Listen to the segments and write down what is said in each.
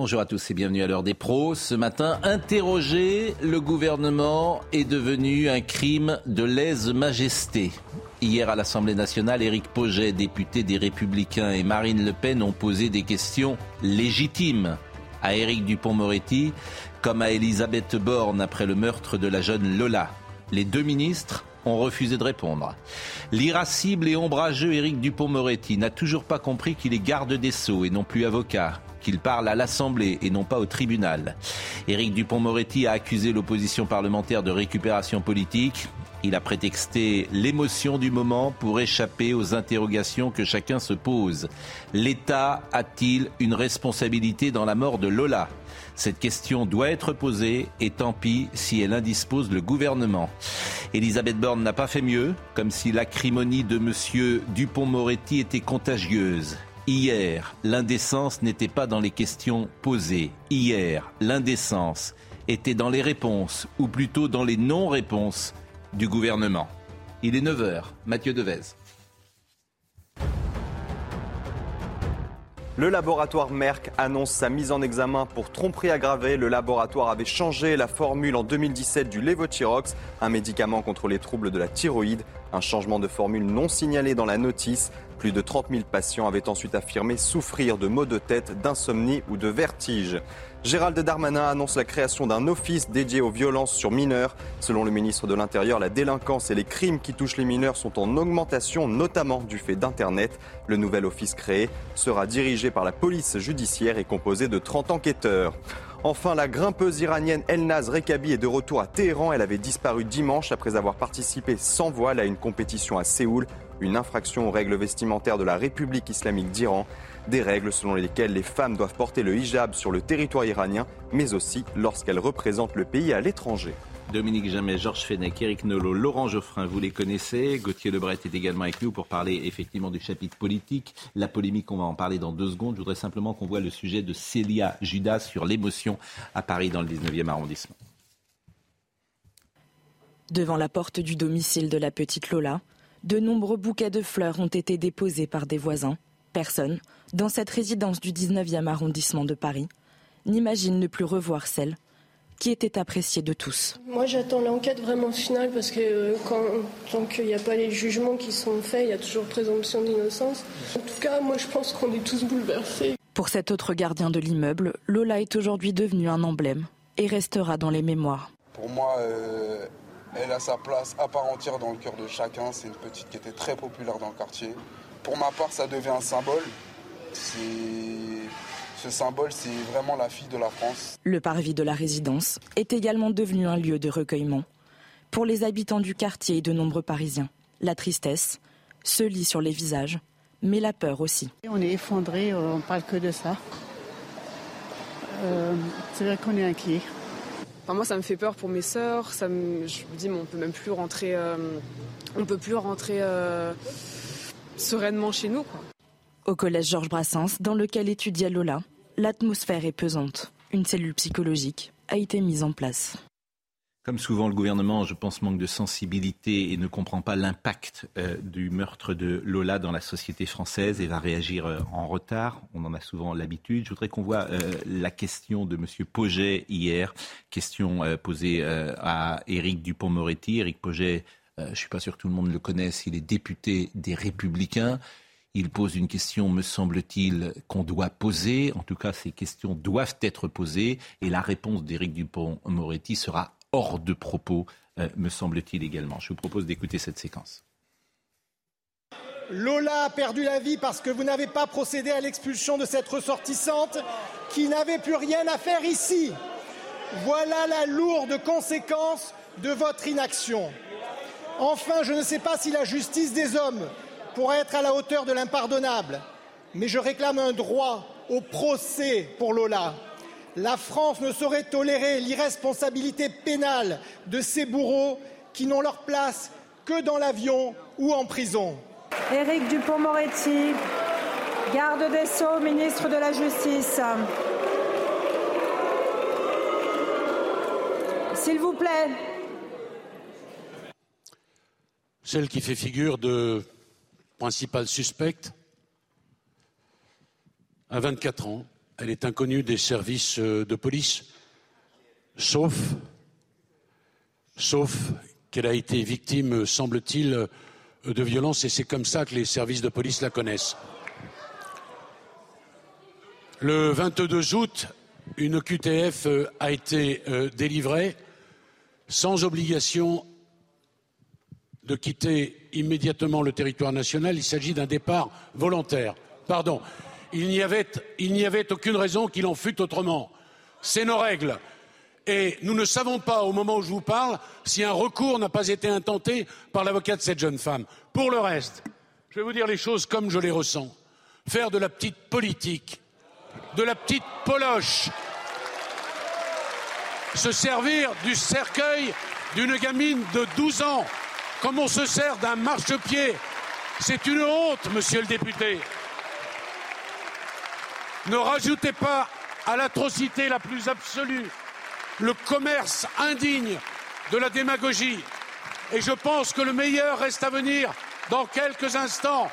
Bonjour à tous et bienvenue à l'heure des pros. Ce matin, interroger le gouvernement est devenu un crime de lèse-majesté. Hier à l'Assemblée nationale, Éric Poget, député des Républicains, et Marine Le Pen ont posé des questions légitimes à Éric Dupont-Moretti, comme à Elisabeth Borne après le meurtre de la jeune Lola. Les deux ministres ont refusé de répondre. L'irascible et ombrageux Éric Dupont-Moretti n'a toujours pas compris qu'il est garde des Sceaux et non plus avocat qu'il parle à l'Assemblée et non pas au tribunal. Éric Dupont-Moretti a accusé l'opposition parlementaire de récupération politique. Il a prétexté l'émotion du moment pour échapper aux interrogations que chacun se pose. L'État a-t-il une responsabilité dans la mort de Lola? Cette question doit être posée et tant pis si elle indispose le gouvernement. Elisabeth Borne n'a pas fait mieux, comme si l'acrimonie de M. Dupont-Moretti était contagieuse. Hier, l'indécence n'était pas dans les questions posées. Hier, l'indécence était dans les réponses, ou plutôt dans les non-réponses du gouvernement. Il est 9h, Mathieu Devez. Le laboratoire Merck annonce sa mise en examen pour tromperie aggravée. Le laboratoire avait changé la formule en 2017 du Levothyrox, un médicament contre les troubles de la thyroïde. Un changement de formule non signalé dans la notice. Plus de 30 000 patients avaient ensuite affirmé souffrir de maux de tête, d'insomnie ou de vertige. Gérald Darmanin annonce la création d'un office dédié aux violences sur mineurs. Selon le ministre de l'Intérieur, la délinquance et les crimes qui touchent les mineurs sont en augmentation, notamment du fait d'Internet. Le nouvel office créé sera dirigé par la police judiciaire et composé de 30 enquêteurs. Enfin, la grimpeuse iranienne Elnaz Rekabi est de retour à Téhéran. Elle avait disparu dimanche après avoir participé sans voile à une compétition à Séoul une infraction aux règles vestimentaires de la République islamique d'Iran, des règles selon lesquelles les femmes doivent porter le hijab sur le territoire iranien, mais aussi lorsqu'elles représentent le pays à l'étranger. Dominique Jamais, Georges Fenech, Eric Nolot, Laurent Geoffrin, vous les connaissez. Gauthier Lebret est également avec nous pour parler effectivement du chapitre politique. La polémique, on va en parler dans deux secondes. Je voudrais simplement qu'on voit le sujet de Célia Judas sur l'émotion à Paris dans le 19e arrondissement. Devant la porte du domicile de la petite Lola, de nombreux bouquets de fleurs ont été déposés par des voisins. Personne, dans cette résidence du 19e arrondissement de Paris, n'imagine ne plus revoir celle qui était appréciée de tous. Moi j'attends l'enquête vraiment finale parce que euh, quand, tant qu'il n'y a pas les jugements qui sont faits, il y a toujours présomption d'innocence. En tout cas, moi je pense qu'on est tous bouleversés. Pour cet autre gardien de l'immeuble, Lola est aujourd'hui devenue un emblème et restera dans les mémoires. Pour moi, euh, elle a sa place à part entière dans le cœur de chacun. C'est une petite qui était très populaire dans le quartier. Pour ma part, ça devient un symbole. Ce symbole, c'est vraiment la fille de la France. Le parvis de la résidence est également devenu un lieu de recueillement. Pour les habitants du quartier et de nombreux Parisiens, la tristesse se lit sur les visages, mais la peur aussi. On est effondré, on parle que de ça. Euh, c'est vrai qu'on est inquiet moi, ça me fait peur pour mes sœurs. Ça je me dis, mais on peut même plus rentrer, euh, on peut plus rentrer euh, sereinement chez nous. Au collège Georges Brassens, dans lequel étudiait Lola, l'atmosphère est pesante. Une cellule psychologique a été mise en place. Comme souvent, le gouvernement, je pense, manque de sensibilité et ne comprend pas l'impact euh, du meurtre de Lola dans la société française et va réagir euh, en retard. On en a souvent l'habitude. Je voudrais qu'on voit euh, la question de M. Poget hier, question posée à Éric Dupont-Moretti. Éric Poget, je ne suis pas sûr que tout le monde le connaisse, il est député des Républicains. Il pose une question, me semble-t-il, qu'on doit poser. En tout cas, ces questions doivent être posées et la réponse d'Éric Dupont-Moretti sera hors de propos, euh, me semble-t-il également. Je vous propose d'écouter cette séquence. Lola a perdu la vie parce que vous n'avez pas procédé à l'expulsion de cette ressortissante qui n'avait plus rien à faire ici. Voilà la lourde conséquence de votre inaction. Enfin, je ne sais pas si la justice des hommes pourra être à la hauteur de l'impardonnable. mais je réclame un droit au procès pour Lola. La France ne saurait tolérer l'irresponsabilité pénale de ces bourreaux qui n'ont leur place que dans l'avion ou en prison. Éric Dupont-Moretti, garde des Sceaux, ministre de la Justice. S'il vous plaît. Celle qui fait figure de principale suspecte a 24 ans. Elle est inconnue des services euh, de police, sauf, sauf qu'elle a été victime, semble-t-il, euh, de violences et c'est comme ça que les services de police la connaissent. Le 22 août, une QTF euh, a été délivrée sans obligation de quitter immédiatement le territoire national. Il s'agit d'un départ volontaire. Pardon. Il n'y avait, aucune raison qu'il en fût autrement. C'est nos règles. Et nous ne savons pas, au moment où je vous parle, si un recours n'a pas été intenté par l'avocat de cette jeune femme. Pour le reste, je vais vous dire les choses comme je les ressens. Faire de la petite politique, de la petite poloche, se servir du cercueil d'une gamine de 12 ans comme on se sert d'un marchepied. C'est une honte, monsieur le député. Ne rajoutez pas à l'atrocité la plus absolue le commerce indigne de la démagogie. Et je pense que le meilleur reste à venir dans quelques instants,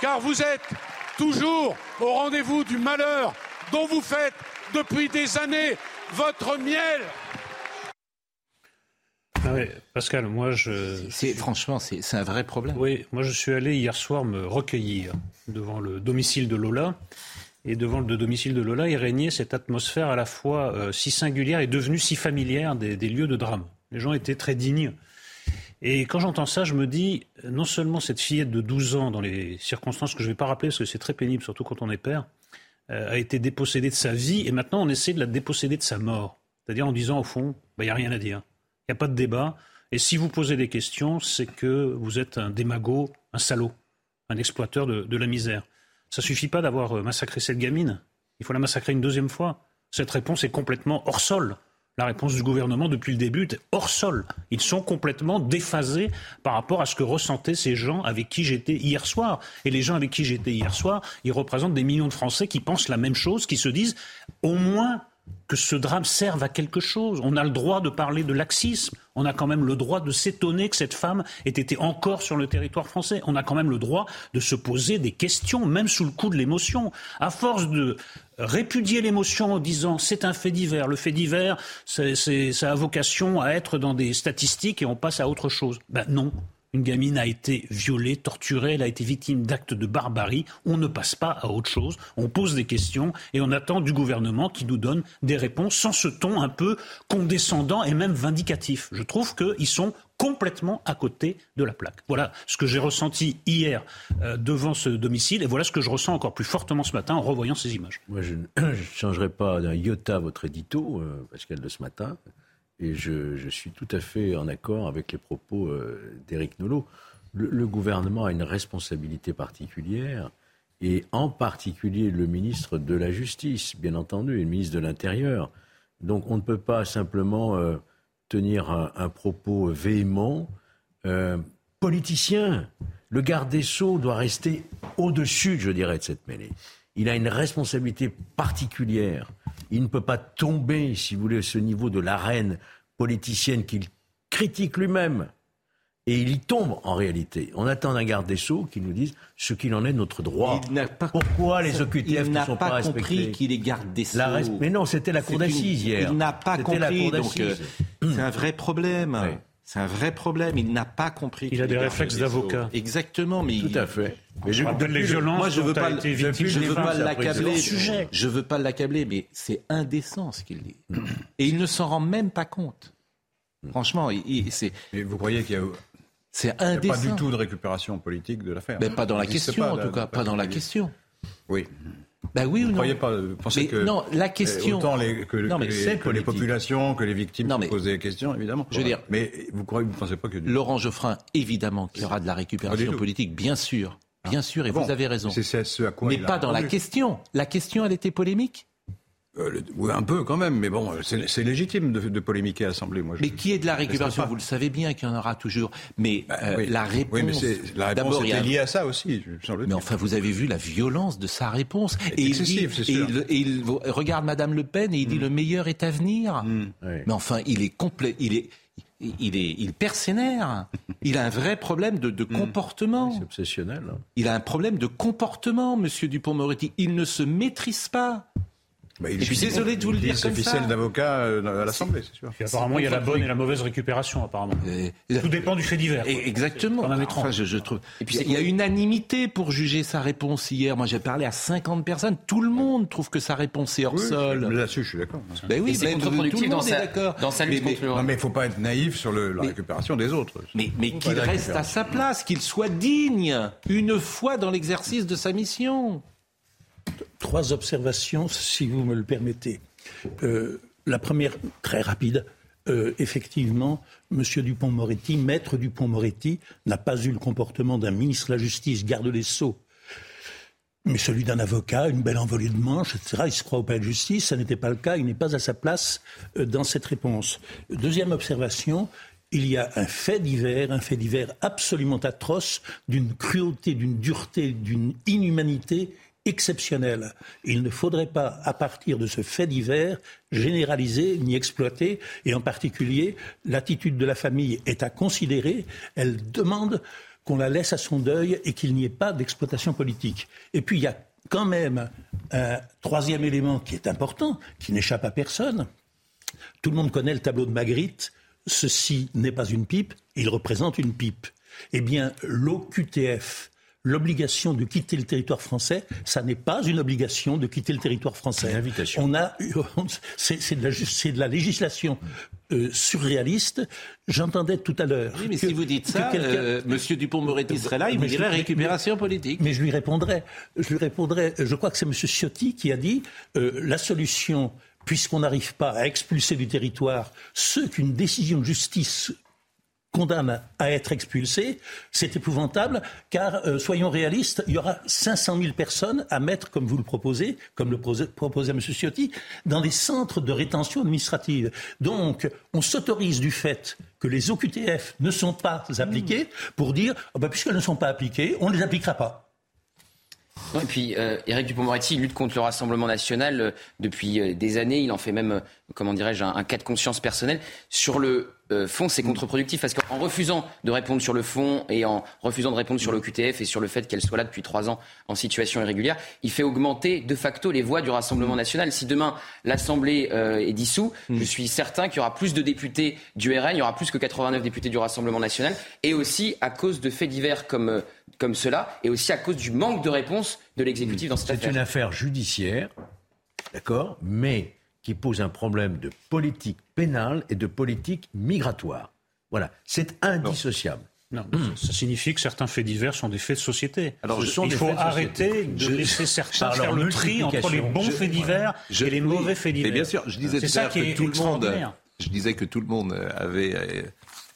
car vous êtes toujours au rendez-vous du malheur dont vous faites depuis des années votre miel. Ah Pascal, moi je. C'est, franchement, c'est, un vrai problème. Oui, moi je suis allé hier soir me recueillir devant le domicile de Lola. Et devant le domicile de Lola, il régnait cette atmosphère à la fois euh, si singulière et devenue si familière des, lieux de drame. Les gens étaient très dignes. Et quand j'entends ça, je me dis, non seulement cette fillette de 12 ans, dans les circonstances que je ne vais pas rappeler, parce que c'est très pénible, surtout quand on est père, euh, a été dépossédée de sa vie, et maintenant on essaie de la déposséder de sa mort. C'est-à-dire en disant, au fond, bah, il n'y a rien à dire. Il n'y a pas de débat. Et si vous posez des questions, c'est que vous êtes un démago, un salaud, un exploiteur de, la misère. Ça suffit pas d'avoir euh, massacré cette gamine. Il faut la massacrer une deuxième fois. Cette réponse est complètement hors sol. La réponse du gouvernement depuis le début est hors sol. Ils sont complètement déphasés par rapport à ce que ressentaient ces gens avec qui j'étais hier soir. Et les gens avec qui j'étais hier soir, ils représentent des millions de Français qui pensent la même chose, qui se disent au moins que ce drame serve à quelque chose. On a le droit de parler de laxisme. On a quand même le droit de s'étonner que cette femme ait été encore sur le territoire français. On a quand même le droit de se poser des questions, même sous le coup de l'émotion. À force de répudier l'émotion en disant c'est un fait divers, le fait divers, ça a vocation à être dans des statistiques et on passe à autre chose. Ben non, une gamine a été violée, torturée, elle a été victime d'actes de barbarie. On ne passe pas à autre chose. On pose des questions et on attend du gouvernement qui nous donne des réponses sans ce ton un peu condescendant et même vindicatif. Je trouve qu'ils sont complètement à côté de la plaque. Voilà ce que j'ai ressenti hier euh, devant ce domicile et voilà ce que je ressens encore plus fortement ce matin en revoyant ces images. Moi, je ne changerai pas d'un iota votre édito, euh, Pascal, de ce matin. Et je, suis tout à fait en accord avec les propos euh, d'Éric Nolot. Le, gouvernement a une responsabilité particulière, et en particulier le ministre de la Justice, bien entendu, et le ministre de l'Intérieur. Donc on ne peut pas simplement euh, tenir un, propos véhément. Euh, politicien, le garde des sceaux doit rester au-dessus, je dirais, de cette mêlée. Il a une responsabilité particulière il ne peut pas tomber, si vous voulez, à ce niveau de l'arène politicienne qu'il critique lui-même. Et il y tombe en réalité. On attend d'un garde des Sceaux qui nous dise ce qu'il en est de notre droit. Pourquoi les OQTF ne sont pas, respectés Il n'a pas compris qu'il est garde des Sceaux. Mais non, c'était la cour d'assises hier. Il n'a pas compris. Euh, c'est un vrai problème. C'est un vrai problème. Il n'a pas compris. Il a des réflexes d'avocat. Exactement, mais tout à fait. Mais je rappelle les violences. Moi, je veux pas. Je veux pas l'accabler. Je veux pas l'accabler, mais c'est indécent ce qu'il dit. Et il ne s'en rend même pas compte. Franchement, c'est. Et vous croyez qu'il y a c'est indécent. pas du tout de récupération politique de l'affaire. Mais pas dans la question, en tout cas, pas dans la question. Oui. Ben oui ou non Vous croyez pas, pensez que non, la question. Autant les, que, non, les, que les, populations, que les victimes non, mais, poser des questions, évidemment. Je veux dire, mais vous croyez, vous pensez pas que Laurent Geoffrin, évidemment qu'il y aura de la récupération politique, bien sûr. Bien sûr, et vous avez raison. C'est ce à quoi Mais pas dans la question. La question, elle était polémique Euh, le- oui, un peu quand même, mais bon, c'est légitime de, de polémiquer à l'Assemblée. Moi, je- Mais qui est de la récupération. Vous le savez bien qu'il y en aura toujours. Mais euh, oui. la réponse. Oui, mais la réponse était liée à ça aussi, Mais enfin, vous avez vu la violence de sa réponse. Et il, dit- et sûr. il- et il regarde Madame Le Pen et il dit le meilleur est à venir. Oui. Mais enfin, il est complet, il est, il est, il. Il a un vrai problème de, de comportement. C'est obsessionnel. hein. Il a un problème de comportement, Monsieur Dupont-Moretti. Il ne se maîtrise pas. Bah, il je suis suffit désolé de vous le dire comme ses ça. d'avocat euh, à l'Assemblée, c'est sûr. Puis apparemment, il y a la bonne et la mauvaise récupération, apparemment. Tout dépend du fait divers. Et- Exactement. Enfin, je, je trouve. Et puis il y a unanimité pour juger sa réponse hier. Moi, j'ai parlé à 50 personnes. Tout le monde trouve que sa réponse est hors Oui, sol. Là-dessus, je suis d'accord. Ben oui, c'est contre-productif tout le dans monde est sa- d'accord. dans sa lutte Mais- contre le Non, mais il ne faut pas être naïf sur le- la récupération des autres. Mais, mais qu'il reste à sa place, qu'il soit digne une fois dans l'exercice de sa mission. Trois observations, si vous me le permettez. Euh, la première, très rapide. Euh, effectivement, M. Dupont-Moretti, maître Dupont-Moretti, n'a pas eu le comportement d'un ministre de la Justice, garde des Sceaux, mais celui d'un avocat, une belle envolée de manches, etc. Il se croit au palais de justice, ça n'était pas le cas, il n'est pas à sa place euh, dans cette réponse. Deuxième observation, il y a un fait divers, un fait divers absolument atroce, d'une cruauté, d'une dureté, d'une inhumanité exceptionnelle. Il ne faudrait pas, à partir de ce fait divers, généraliser ni exploiter, et en particulier, l'attitude de la famille est à considérer. Elle demande qu'on la laisse à son deuil et qu'il n'y ait pas d'exploitation politique. Et puis il y a quand même un troisième élément qui est important, qui n'échappe à personne. Tout le monde connaît le tableau de Magritte. Ceci n'est pas une pipe, il représente une pipe. Eh bien, l'OQTF, l'obligation de quitter le territoire français, ça n'est pas une obligation de quitter le territoire français. On a, eu- c'est de, la de législation euh, surréaliste. J'entendais tout à l'heure. Oui, mais que- si vous dites ça, euh, Monsieur Dupont-Moretti serait là, il je- dirait mais- récupération politique. mais je lui répondrai. Je lui répondrai. Je crois que c'est M. Ciotti qui a dit euh, la solution, puisqu'on n'arrive pas à expulser du territoire ceux qu'une décision de justice condamne à être expulsés, c'est épouvantable, car euh, soyons réalistes, il y aura 500 000 personnes à mettre, comme vous le proposez, comme le proposait, M. Ciotti, dans des centres de rétention administrative. Donc, on s'autorise du fait que les OQTF ne sont pas appliqués pour dire, Ah ben, puisqu'elles ne sont pas appliquées, on ne les appliquera pas. Et puis, euh, Éric Dupond-Moretti lutte contre le Rassemblement national euh, depuis euh, des années. Il en fait même, comment dirais-je, un, un cas de conscience personnel. Sur le euh, fond, c'est contre-productif parce qu'en refusant de répondre sur le fond et en refusant de répondre sur le QTF et sur le fait qu'elle soit là depuis trois ans en situation irrégulière, il fait augmenter de facto les voix du Rassemblement national. Si demain l'Assemblée euh, est dissous, je suis certain qu'il y aura plus de députés du RN, il y aura plus que 89 députés du Rassemblement national, et aussi à cause de faits divers comme, euh, comme cela, et aussi à cause du manque de réponse de l'exécutif dans cette C'est affaire. une affaire judiciaire, d'accord, mais qui pose un problème de politique pénale et de politique migratoire. Voilà, c'est indissociable. Non, ça signifie que certains faits divers sont des faits de société. Alors, il faut de arrêter de Je- laisser certains faire le tri entre les bons Je- faits divers Je- et les oui, mauvais faits divers. Mais bien sûr, je disais c'est tout à ça que est tout le monde, je disais que tout le monde avait, euh,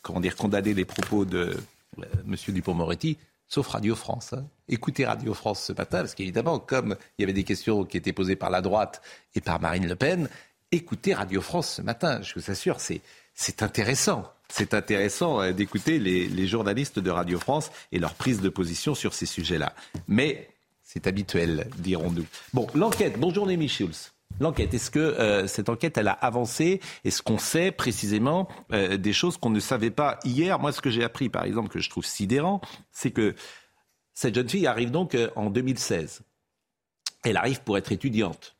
comment dire, condamné les propos de euh, Monsieur Dupont-Moretti, sauf Radio France. hein. Écoutez Radio France ce matin, parce qu'évidemment, comme il y avait des questions qui étaient posées par la droite et par Marine Le Pen, écoutez Radio France ce matin. Je vous assure, c'est c'est intéressant. C'est intéressant euh, d'écouter les, les journalistes de Radio France et leur prise de position sur ces sujets-là. Mais c'est habituel, dirons-nous. Bon, l'enquête. Bonjour, Némi Schulz. L'enquête, est-ce que euh, cette enquête, elle a avancé? Est-ce qu'on sait précisément euh, des choses qu'on ne savait pas hier? Moi, ce que j'ai appris, par exemple, que je trouve sidérant, c'est que cette jeune fille arrive donc euh, en 2016. Elle arrive pour être étudiante.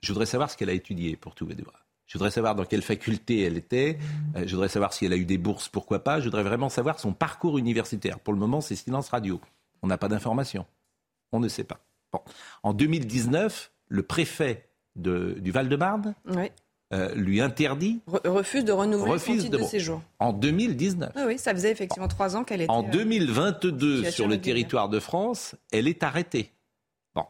Je voudrais savoir ce qu'elle a étudié, pour tout vous dire. Je voudrais savoir dans quelle faculté elle était. Je voudrais savoir si elle a eu des bourses, pourquoi pas. Je voudrais vraiment savoir son parcours universitaire. Pour le moment, c'est silence radio. On n'a pas d'informations. On ne sait pas. Bon. En 2019, le préfet de- du Val-de-Marne Oui. euh, lui interdit Re- refuse de renouveler son titre de, séjour. En 2019. Oui, oui, ça faisait effectivement trois ans qu'elle était. En euh, 2022, situation sur le territoire de France, elle est arrêtée. Bon.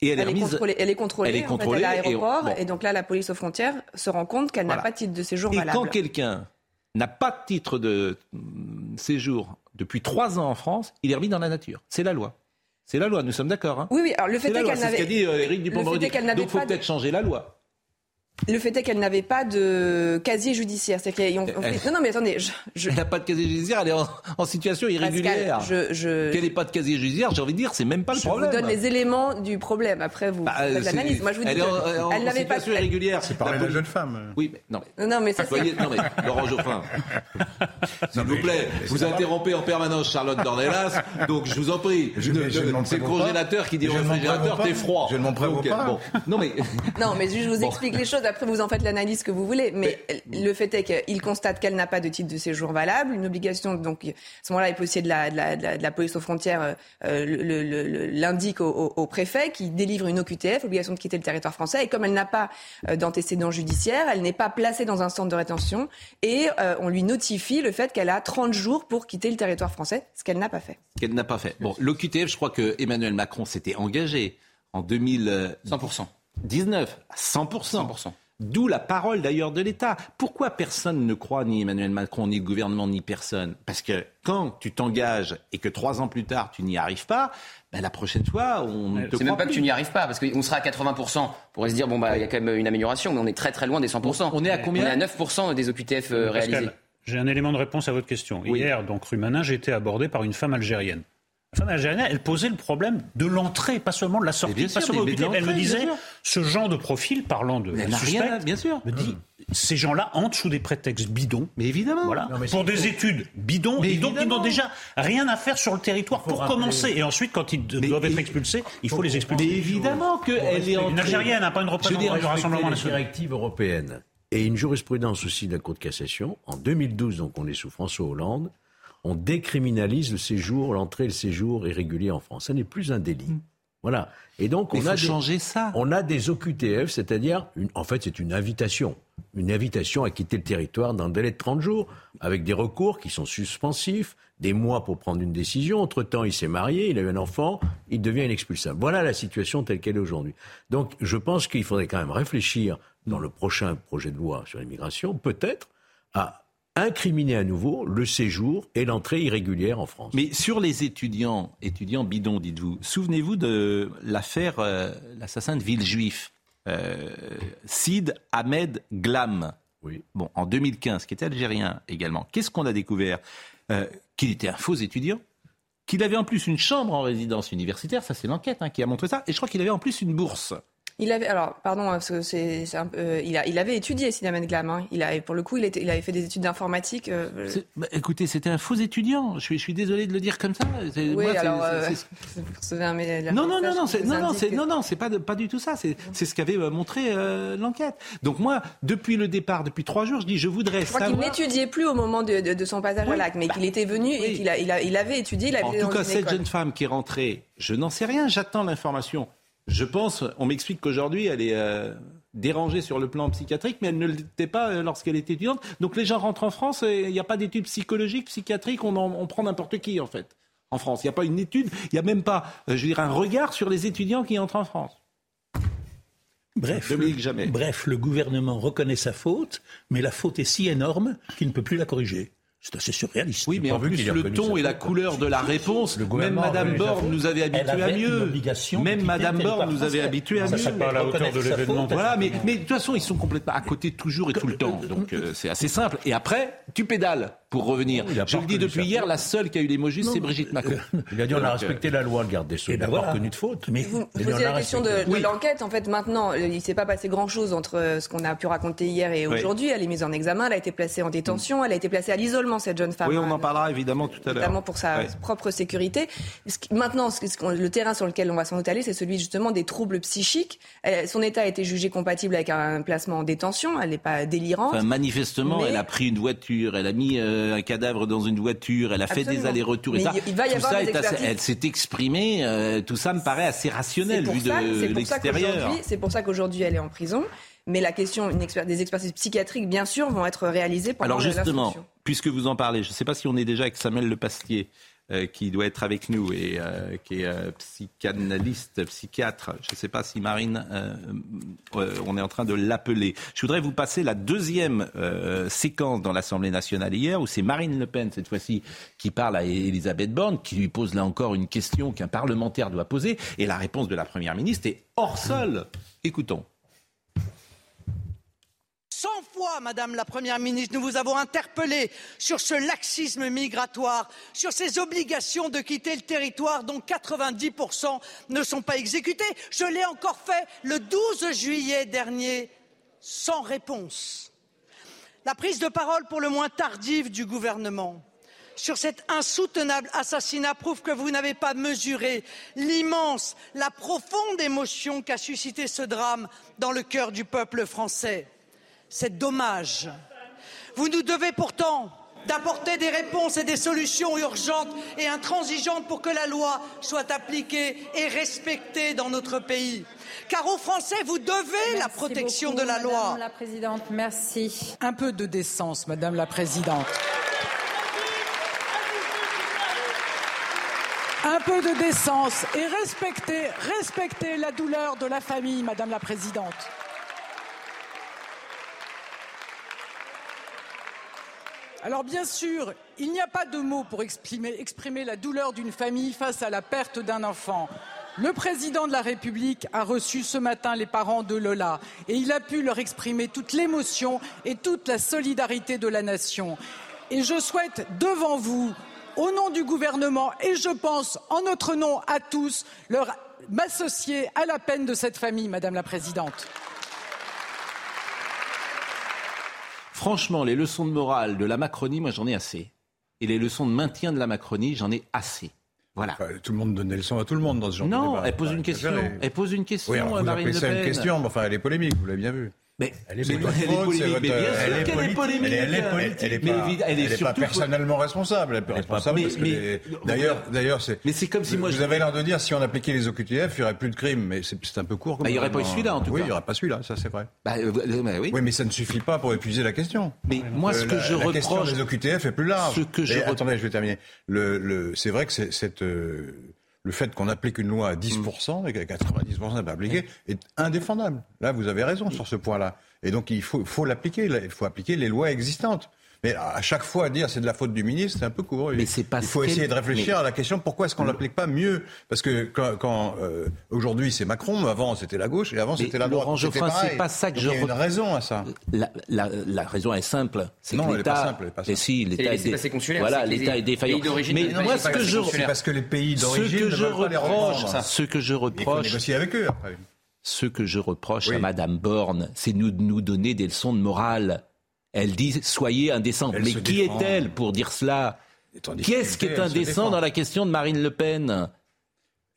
Et elle, Elle, est remise- contrôlée, elle est contrôlée, Elle est en contrôlée fait, à et on- l'aéroport. bon. Et, donc là, la police aux frontières se rend compte qu'elle n'a pas de titre de séjour Et valable. quand quelqu'un n'a pas de titre de mm, séjour depuis trois ans en France, il est remis dans la nature. C'est la loi. C'est la loi, nous sommes d'accord. Hein Oui, oui. Alors le fait est loi, qu'elle n'avait. dit Éric le fait Dupond-Moretti. est qu'elle n'avait Donc il faut de- peut-être changer la loi. Le fait est qu'elle n'avait pas de casier judiciaire. C'est Elle- Non, non, mais attendez. Je, je... Elle n'a pas de casier judiciaire, elle est en, en situation irrégulière. Pascal, je- je- Qu'elle n'ait pas de casier judiciaire, j'ai envie de dire, c'est même pas le Je problème. vous donne les éléments du problème. Après, vous Bah, faites l'analyse. Moi, je vous dis elle est que en, en elle n'avait pas. situation irrégulière. C'est parler La de jeune femme. Oui, mais non. Mais... Non, mais ça, Voyez, non mais Laurent Geoffrin, s'il vous plaît, vous interrompez en permanence Charlotte Dornelas, donc je vous en prie, Je- je c'est le congélateur qui dit au Je réfrigérateur t'es froid. Je ne m'en Donc, pas. Bon, non mais Non, mais juste je vous explique les choses. Après, vous en faites l'analyse que vous voulez. Mais, le fait est qu'il constate qu'elle n'a pas de titre de séjour valable, une obligation. Donc, à ce moment-là, il peut aussi de la, de la, de la, de la police aux frontières euh, le- l'indique au, au- au préfet qui délivre une OQTF, obligation de quitter le territoire français. Et comme elle n'a pas euh, d'antécédents judiciaires, elle n'est pas placée dans un centre de rétention et euh, on lui notifie le fait qu'elle a 30 jours pour quitter le territoire français, ce qu'elle n'a pas fait. qu'elle n'a pas fait. Bon, l'OQTF, je crois que Emmanuel Macron s'était engagé en 2000 100%. 19 à 100%. 100%. D'où la parole d'ailleurs de l'État. Pourquoi personne ne croit ni Emmanuel Macron, ni le gouvernement, ni personne? Parce que quand tu t'engages et que trois ans plus tard tu n'y arrives pas, ben, la prochaine fois on ne te C'est même pas plus. que tu n'y arrives pas, parce qu'on sera à 80%. On pourrait se dire, bon, bah, il y a quand même une amélioration, mais on est très très loin des 100%. On est à combien On est à 9% des OQTF euh, Pascal, réalisés. J'ai un élément de réponse à votre question. Hier, donc rue Manin, j'ai été abordé par une femme algérienne. La femme algérienne, elle posait le problème de l'entrée, pas seulement de la sortie, pas seulement mais- mais. Elle me disait, ce genre de profil, parlant de Mais rien bien sûr. me dit, ces gens-là entrent sous des prétextes bidons. Mais évidemment. Voilà, Non, mais pour des études bidons, Mais et donc ils n'ont déjà rien à faire sur le territoire pour rappeler- commencer. Et ensuite, quand ils doivent être expulsés, il faut les expulser. Mais évidemment qu'elle est Une entrée. Algérienne, hein, pas une représentante du Rassemblement national. directives européennes et une jurisprudence aussi de la Cour de cassation. En 2012, donc on est sous François Hollande, on décriminalise le séjour, l'entrée et le séjour irrégulier en France. Ça n'est plus un délit. Voilà. Et donc on a faut des, changer ça. On a des OQTF, c'est-à-dire, en fait, c'est une invitation. Une invitation à quitter le territoire dans un délai de 30 jours, avec des recours qui sont suspensifs, des mois pour prendre une décision. Entre-temps, il s'est marié, il a eu un enfant, il devient inexpulsable. Voilà la situation telle qu'elle est aujourd'hui. Donc, je pense qu'il faudrait quand même réfléchir dans le prochain projet de loi sur l'immigration, peut-être, à incriminer à nouveau le séjour et l'entrée irrégulière en France. Mais sur les étudiants, étudiants bidons, dites-vous, souvenez-vous de l'affaire, euh, l'assassin de Villejuif, euh, Sid Ahmed Glam. Oui. Bon, en 2015, qui était algérien également. Qu'est-ce qu'on a découvert? Euh, Qu'il était un faux étudiant, qu'il avait en plus une chambre en résidence universitaire, ça c'est l'enquête hein, qui a montré ça, et je crois qu'il avait en plus une bourse. Il avait, alors, pardon, parce que c'est, c'est un peu- euh, il, a, il avait étudié Sidaman Glam. Hein. Il a, pour le coup, il, était, il avait fait des études d'informatique. euh, C'est- bah, écoutez, c'était un faux étudiant. Je suis, je suis désolé de le dire comme ça. C'est- oui, moi, alors, c'est- euh, un Non, non, non, non, c'est, non, non, c'est, non, non, c'est pas, de- pas du tout ça. C'est, c'est ce qu'avait euh, montré euh, l'enquête. Donc moi, depuis le départ, depuis trois jours, je dis, je voudrais Je crois qu'il savoir. n'étudiait plus au moment de, de- de son passage à l'acte, mais qu'il était venu et qu'il a, il a- il avait étudié, il avait En tout dans cas, cette école. jeune femme qui est rentrée, je n'en sais rien. J'attends l'information. Je pense, on m'explique qu'aujourd'hui, elle est euh, dérangée sur le plan psychiatrique, mais elle ne l'était pas euh, lorsqu'elle était étudiante. Donc les gens rentrent en France et il n'y a pas d'études psychologiques, psychiatriques. On, en- on prend n'importe qui en fait. En France, il n'y a pas une étude, il n'y a même pas, euh, je veux dire, un regard sur les étudiants qui entrent en France. Bref, Jamais. bref, le gouvernement reconnaît sa faute, mais la faute est si énorme qu'il ne peut plus la corriger. C'est assez surréaliste. Oui, mais en plus, le ton et la couleur de la réponse, même Madame Borne nous avait habitués à mieux. Même Madame Borne nous avait habitués à mieux. c'est pas à la hauteur de l'événement. Voilà, mais, mais de toute façon, ils sont complètement à côté toujours et tout le temps. Donc euh, c'est assez simple. Et après, tu pédales pour revenir. A Je le dis depuis hier, la seule qui a eu justes, c'est Brigitte Macron. Il a dit on a respecté la loi, le garde des Sceaux. Et Il n'a pas reconnu de faute. Mais Vous a la question de, l'enquête. En fait, maintenant, euh, il ne s'est pas passé grand-chose entre euh, ce qu'on a pu raconter hier et Oui. aujourd'hui. Elle est mise en examen, elle a été placée en détention, elle a été placée à l'isolement, cette jeune femme. Oui, on en parlera évidemment tout à l'heure. notamment pour sa propre sécurité. Ce qui- Maintenant, ce- ce qu'on- le terrain sur lequel on va s'en doute aller, c'est celui justement des troubles psychiques. Euh, son état a été jugé compatible avec un placement en détention. Elle n'est pas délirante. Enfin, manifestement, Mais- elle a pris une voiture, elle a mis euh, un cadavre dans une voiture, elle a fait des allers-retours. et ça. il va y Tout avoir ça des est assez- elle s'est exprimée. euh, tout ça me paraît assez rationnel vu ça, de l'extérieur. c'est pour ça qu'aujourd'hui elle est en prison. Mais la question, une des expertises psychiatriques, bien sûr, vont être réalisées pendant Alors justement, puisque vous en parlez, je ne sais pas si on est déjà avec Samuel Le Pastier. Euh, qui doit être avec nous et euh, qui est euh, psychanalyste, psychiatre. Je ne sais pas si Marine, on est en train de l'appeler. Je voudrais vous passer la deuxième séquence dans l'Assemblée nationale hier, où c'est Marine Le Pen, cette fois-ci, qui parle à Elisabeth Borne, qui lui pose là encore une question qu'un parlementaire doit poser, et la réponse de la Première ministre est hors sol. Écoutons. 100 fois, Madame la Première ministre, nous vous avons interpellé sur ce laxisme migratoire, sur ces obligations de quitter le territoire dont 90% ne sont pas exécutées. Je l'ai encore fait le 12 juillet dernier, sans réponse. La prise de parole pour le moins tardive du gouvernement sur cet insoutenable assassinat prouve que vous n'avez pas mesuré l'immense, la profonde émotion qu'a suscité ce drame dans le cœur du peuple français. C'est dommage. Vous nous devez pourtant d'apporter des réponses et des solutions urgentes et intransigeantes pour que la loi soit appliquée et respectée dans notre pays. Car aux Français, vous devez la protection de la loi. Madame la Présidente, merci. Un peu de décence, Madame la Présidente. Un peu de décence et respectez, respectez la douleur de la famille, Madame la Présidente. Alors bien sûr, il n'y a pas de mots pour exprimer, la douleur d'une famille face à la perte d'un enfant. Le président de la République a reçu ce matin les parents de Lola et il a pu leur exprimer toute l'émotion et toute la solidarité de la nation. Et je souhaite devant vous, au nom du gouvernement et je pense en notre nom à tous, m'associer à la peine de cette famille, Madame la Présidente. Franchement, les leçons de morale de la Macronie, moi j'en ai assez. Et les leçons de maintien de la Macronie, j'en ai assez. Voilà. tout le monde donne des leçons à tout le monde dans ce genre non, de débat. Non, elle pose une question. Elle pose une question, oui, alors, Marine Le Pen. une question, mais enfin, elle est polémique, vous l'avez bien vu. Mais elle est, mais. Elle est polémique. Mais bien sûr elle est qu'elle est polémique. Elle est, politique. Elle est pas, elle est pas personnellement responsable. Elle est responsable mais, parce que d'ailleurs, d'ailleurs, c'est. Mais c'est comme si moi. Vous je... avez l'air de dire si on appliquait les OQTF, il n'y aurait plus de crimes, mais c'est un peu court. Bah, il n'y aurait pas eu celui-là en tout cas. Oui, il n'y aurait pas celui-là, ça c'est vrai. Bah, euh, oui. oui, mais ça ne suffit pas pour épuiser la question. Mais moi, ce que la, je la reproche. question des OQTF est plus large. Ce que je attendez, je vais terminer. Le, c'est vrai que c'est cette. Le fait qu'on applique une loi à 10% et qu'à 90% n'est pas appliquée est indéfendable. Là, vous avez raison sur ce point-là. Et donc, il faut, faut l'appliquer. Il faut appliquer les lois existantes. Mais à chaque fois dire c'est de la faute du ministre, c'est un peu court. Mais c'est pas il faut essayer de réfléchir mais... à la question pourquoi est-ce qu'on l'applique pas mieux? Parce que quand, quand euh, aujourd'hui c'est Macron, mais avant c'était la gauche et avant c'était la droite. Laurent Geoffrin, c'est pas ça que Donc, je. Il y a une raison à ça. La, la, la raison est simple. C'est non, que elle est pas simple. Elle est pas Mais si, l'État est, est dé... Voilà, l'État est défaillant. Mais moi, ce que je c'est parce que les pays d'origine ne je veulent pas les reproche, reprendre. ce que je Il faut reproche, négocier avec eux après. ce que je reproche Oui. à Madame Borne, c'est nous de nous donner des leçons de morale. Elle dit soyez indécents. Elle Mais qui est-elle pour dire cela Qu'est-ce qui est indécent dans la question de Marine Le Pen?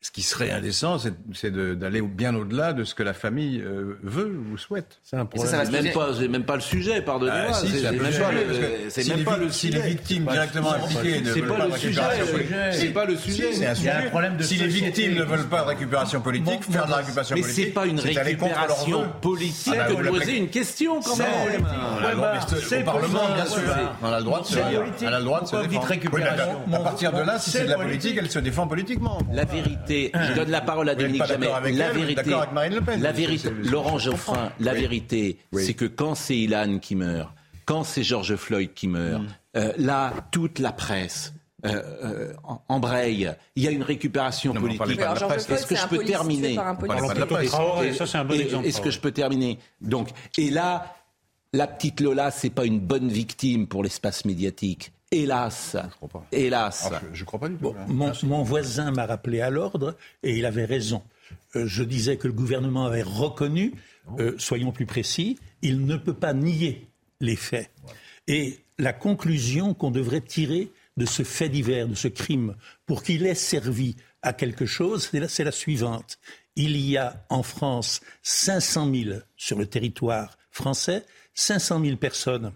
Ce qui serait indécent, c'est- d'aller bien au-delà de ce que la famille euh, veut ou souhaite. C'est un problème. C'est même pas, c'est même pas le sujet, pardonnez-moi. Ah, si, c'est même pas le- si même les pas vic- le Si les victimes Pas- directement impliquées ne veulent pas de récupération C'est pas le sujet. Si, c'est un Il y a un sujet. problème de si les société. victimes ne veulent pas de récupération politique, faire de la récupération Mais politique, c'est pas une récupération politique Ah bah, de poser une question quand C'est même. mais c'est- au Parlement, bien sûr. On a le droit de se politique. On a le droit de se Pourquoi vous dites défendre. mais à partir de là, si C'est de la politique, elle se défend politiquement. La vérité, je donne la parole à Dominique Jamais. La vérité, d'accord avec Marine Le Pen. la vérité, Laurent Geoffrin, la Oui. vérité, Oui. c'est que quand c'est Ilan qui meurt, quand c'est George Floyd qui meurt, Mm. euh, là, toute la presse. euh, euh, en- embraye. Il y a une récupération Non, politique. Est-ce que je peux terminer. Est-ce que je peux terminer? Donc, et là, la petite Lola, c'est pas une bonne victime pour l'espace médiatique. Hélas, crois pas. hélas. Ah, je- Je crois pas du tout. Bon, mon, mon voisin m'a rappelé à l'ordre et il avait raison. Euh, je disais que le gouvernement avait reconnu, euh, soyons plus précis, il ne peut pas nier les faits. Et la conclusion qu'on devrait tirer de ce fait divers, de ce crime, pour qu'il ait servi à quelque chose, c'est la, c'est la suivante. Il y a en France 500 000 sur le territoire français, 500 000 personnes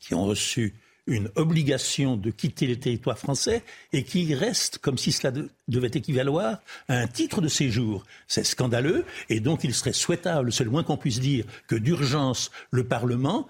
qui ont reçu une obligation de quitter le territoire français et qui restent comme si cela de- devait équivaloir à un titre de séjour. C'est scandaleux et donc il serait souhaitable, c'est le moins qu'on puisse dire, que d'urgence le Parlement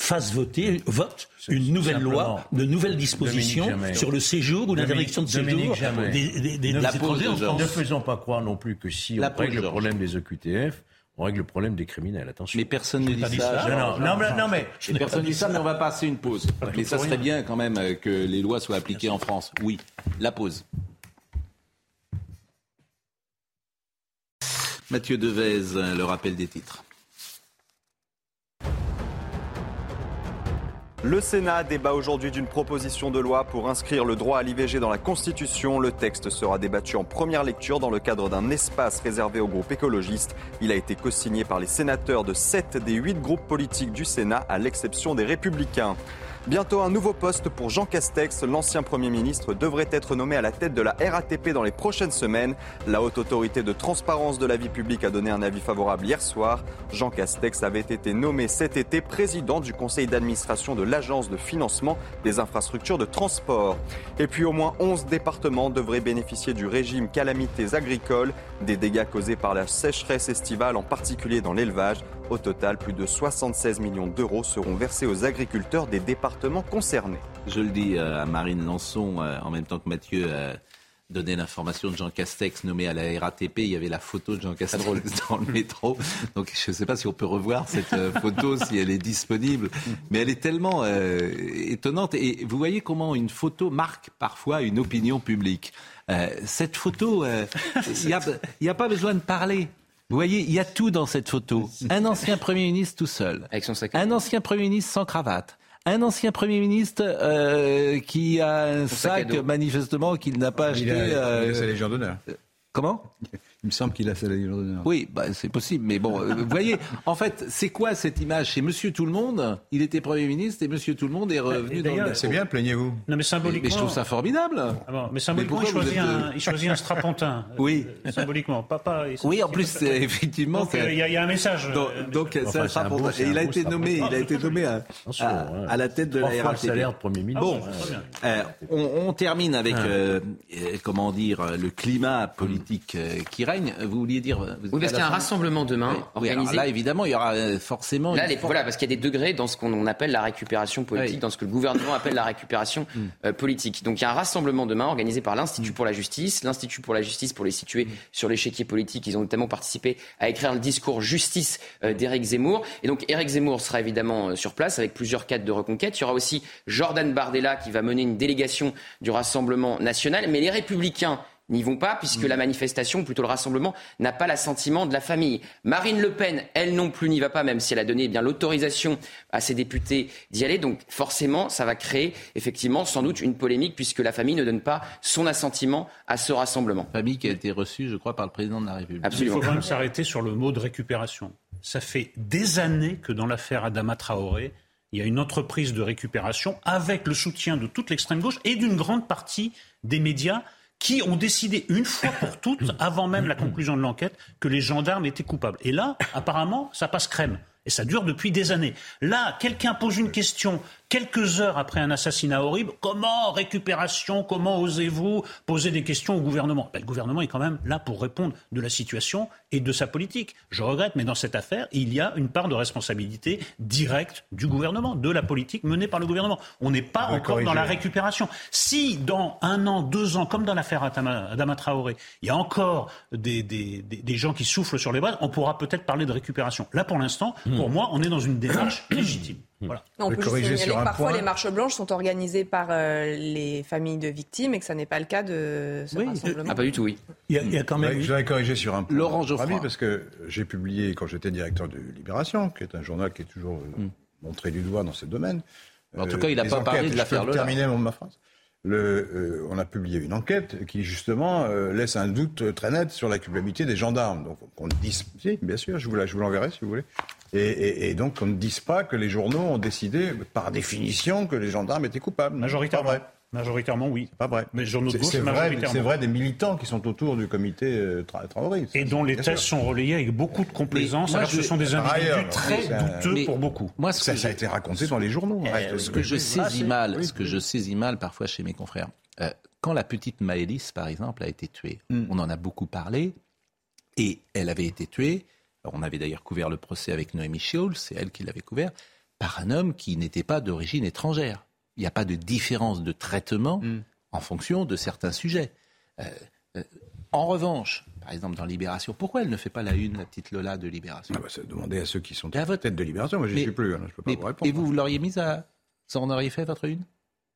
fasse voter, vote une nouvelle loi, de nouvelles dispositions sur le séjour ou l'interdiction de séjour des, des, des, la étrangers en France. Ne faisons pas croire non plus que si on règle le problème des OQTF, on règle le problème des criminels. Attention. Mais personne ne dit ça. Non, non, non, non, mais personne ne dit ça, mais on va passer une pause. Mais ça serait bien quand même euh, que les lois soient appliquées en France. Oui, la pause. Mathieu Devez, le rappel des titres. Le Sénat débat aujourd'hui d'une proposition de loi pour inscrire le droit à l'IVG dans la Constitution. Le texte sera débattu en première lecture dans le cadre d'un espace réservé au groupe écologiste. Il a été co-signé par les sénateurs de 7 des 8 groupes politiques du Sénat, à l'exception des Républicains. Bientôt un nouveau poste pour Jean Castex. L'ancien Premier ministre devrait être nommé à la tête de la RATP dans les prochaines semaines. La haute autorité de transparence de la vie publique a donné un avis favorable hier soir. Jean Castex avait été nommé cet été président du conseil d'administration de l'Agence de financement des infrastructures de transport. Et puis au moins 11 départements devraient bénéficier du régime calamités agricoles, des dégâts causés par la sécheresse estivale, en particulier dans l'élevage. Au total, plus de 76 millions d'euros seront versés aux agriculteurs des départements concernés. Je le dis euh, à Marine Lançon, euh, en même temps que Mathieu a donné l'information de Jean Castex nommé à la RATP. Il y avait la photo de Jean Castex dans le métro. Donc je ne sais pas si on peut revoir cette euh, photo, si elle est disponible. Mais elle est tellement étonnante. Et vous voyez comment une photo marque parfois une opinion publique. cette photo, il n'y a, a pas besoin de parler. Vous voyez, il y a tout dans cette photo. Un ancien Premier ministre tout seul. Avec son sac. Un ancien Premier ministre sans cravate. Un ancien Premier ministre euh, qui a un Son sac manifestement qu'il n'a pas acheté. Il a, euh, il a sa Légion d'honneur. Comment? Il me semble qu'il a sa Légion d'honneur. Oui, bah, c'est possible. Mais bon, euh, vous voyez, en fait, c'est quoi cette image? C'est Monsieur Tout le Monde. Il était Premier ministre et Monsieur Tout le Monde est revenu dans le. C'est bien, plaignez-vous. Non, mais symboliquement. Mais je trouve ça formidable. Ah bon, mais symboliquement, Mais il, pourquoi choisit êtes, un, euh, il choisit un strapontin. Oui. Euh, symboliquement. Papa. Oui, en plus, c'est- effectivement, euh, il y, a- il y a un message. Donc, euh, ça Enfin, sera c'est un beau- et c'est il a été nommé, il a été nommé à, la tête de la RATP. salaire de Premier ministre. Bon, bien. euh, on, termine avec, Ah. euh, euh, comment dire, euh, le climat politique euh, qui Vous vouliez dire vous Oui, parce qu'il y a un rassemblement demain Oui, organisé. là, évidemment, il y aura euh, forcément. Là, les- voilà, parce qu'il y a des degrés dans ce qu'on appelle la récupération politique, Oui. dans ce que le gouvernement appelle la récupération euh, politique. Donc il y a un rassemblement demain organisé par l'Institut pour la justice. L'Institut pour la justice, pour les situer sur l'échiquier politique, ils ont notamment participé à écrire le discours justice euh, d'Éric Zemmour. Et donc Éric Zemmour sera évidemment euh, sur place avec plusieurs cadres de reconquête. Il y aura aussi Jordan Bardella qui va mener une délégation du Rassemblement national. Mais les républicains n'y vont pas puisque la manifestation, ou plutôt le rassemblement, n'a pas l'assentiment de la famille. Marine Le Pen, elle non plus n'y va pas, même si elle a donné eh bien l'autorisation à ses députés d'y aller. Donc forcément, ça va créer effectivement sans doute une polémique puisque la famille ne donne pas son assentiment à ce rassemblement. Famille qui a été reçue, je crois, par le président de la République. Il faut quand même s'arrêter sur le mot de récupération. Ça fait des années que dans l'affaire Adama Traoré, il y a une entreprise de récupération avec le soutien de toute l'extrême gauche et d'une grande partie des médias qui ont décidé une fois pour toutes, avant même la conclusion de l'enquête, que les gendarmes étaient coupables. Et là, apparemment, ça passe crème. Et ça dure depuis des années. Là, quelqu'un pose une question quelques heures après un assassinat horrible. Comment récupération Comment osez-vous poser des questions au gouvernement? Ben, Le gouvernement est quand même là pour répondre de la situation et de sa politique. Je regrette, mais dans cette affaire, il y a une part de responsabilité directe du gouvernement, de la politique menée par le gouvernement. On n'est pas encore dans la récupération. Si dans un an, deux ans, comme dans l'affaire Adama, Traoré, il y a encore des, des- des- des gens qui soufflent sur les bras, on pourra peut-être parler de récupération. Là, pour l'instant, pour moi, on est dans une démarche légitime. Voilà. On peut juste corriger signaler sur que parfois point. les marches blanches sont organisées par euh, les familles de victimes et que ça n'est pas le cas de ce rassemblement. Ah, pas du tout, oui. Il y a, il y a quand même. Je voudrais corriger sur un point. Laurent Geoffroy. Ravi, parce que j'ai publié, quand j'étais directeur de Libération, qui est un journal qui est toujours euh, montré du doigt dans ce domaine. En tout cas, il n'a les pas parlé de l'affaire Lola. terminer mon- ma phrase. Le, euh, on a publié une enquête qui, justement, euh, laisse un doute très net sur la culpabilité des gendarmes. Donc, qu'on ne dise... Si, bien sûr, je vous, la- je vous l'enverrai si vous voulez. Et, et- et donc, qu'on ne dise pas que les journaux ont décidé, par définition, que les gendarmes étaient coupables. Majoritairement. Pas vrai. Majoritairement, oui. Pas vrai. Mais les journaux de gauche, C'est vrai, majoritairement. c'est vrai des militants qui sont autour du comité euh, tra. Et dont les thèses sont relayées avec beaucoup de complaisance, moi, alors que ce sont des individus ailleurs, très douteux Mais- pour beaucoup. Moi, ce Ça, que ça a été raconté dans les journaux. reste- ce que je saisis mal, oui. ce que je saisis mal parfois chez mes confrères, euh, quand la petite Maëlys, par exemple, a été tuée, Mm. on en a beaucoup parlé, et elle avait été tuée. On avait d'ailleurs couvert le procès avec Noémie Schulz, c'est elle qui l'avait couvert, par un homme qui n'était pas d'origine étrangère. Il n'y a pas de différence de traitement Hmm. en fonction de certains sujets. Euh, euh, en revanche, par exemple dans Libération, pourquoi elle ne fait pas la une, la petite Lola de Libération? Ah bah, c'est demander à ceux qui sont à à votre tête de Libération. Moi, je Mais- suis plus. hein, je peux pas Mais- vous répondre. Et vous, vous l'auriez mise à... Vous en auriez fait votre une?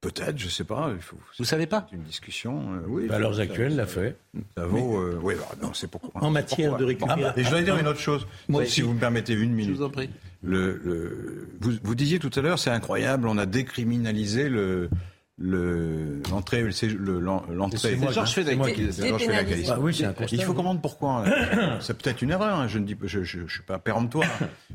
Peut-être, je sais pas. Il faut, Vous savez pas? c'est une discussion. euh, oui. Bah, à l'heure ça- actuelle, ça- l'a fait. Ça vaut. euh, oui, bah, non, c'est pourquoi. En matière Pourquoi? de récupération- Ah, bah, et je dois dire une autre chose. Moi si aussi. vous me permettez une minute. Je vous en prie. Le, le- vous, vous disiez tout à l'heure, c'est incroyable, on a décriminalisé le le- l'entrée le l'entrée C'est moi Georges qui- Fenech c'est moi qui- qui- C'est Georges Fenech qui a dit ça. Bah oui, c'est un Il faut comprendre pourquoi. c'est peut-être une erreur. hein, Je ne dis, je, je, je suis pas péremptoire,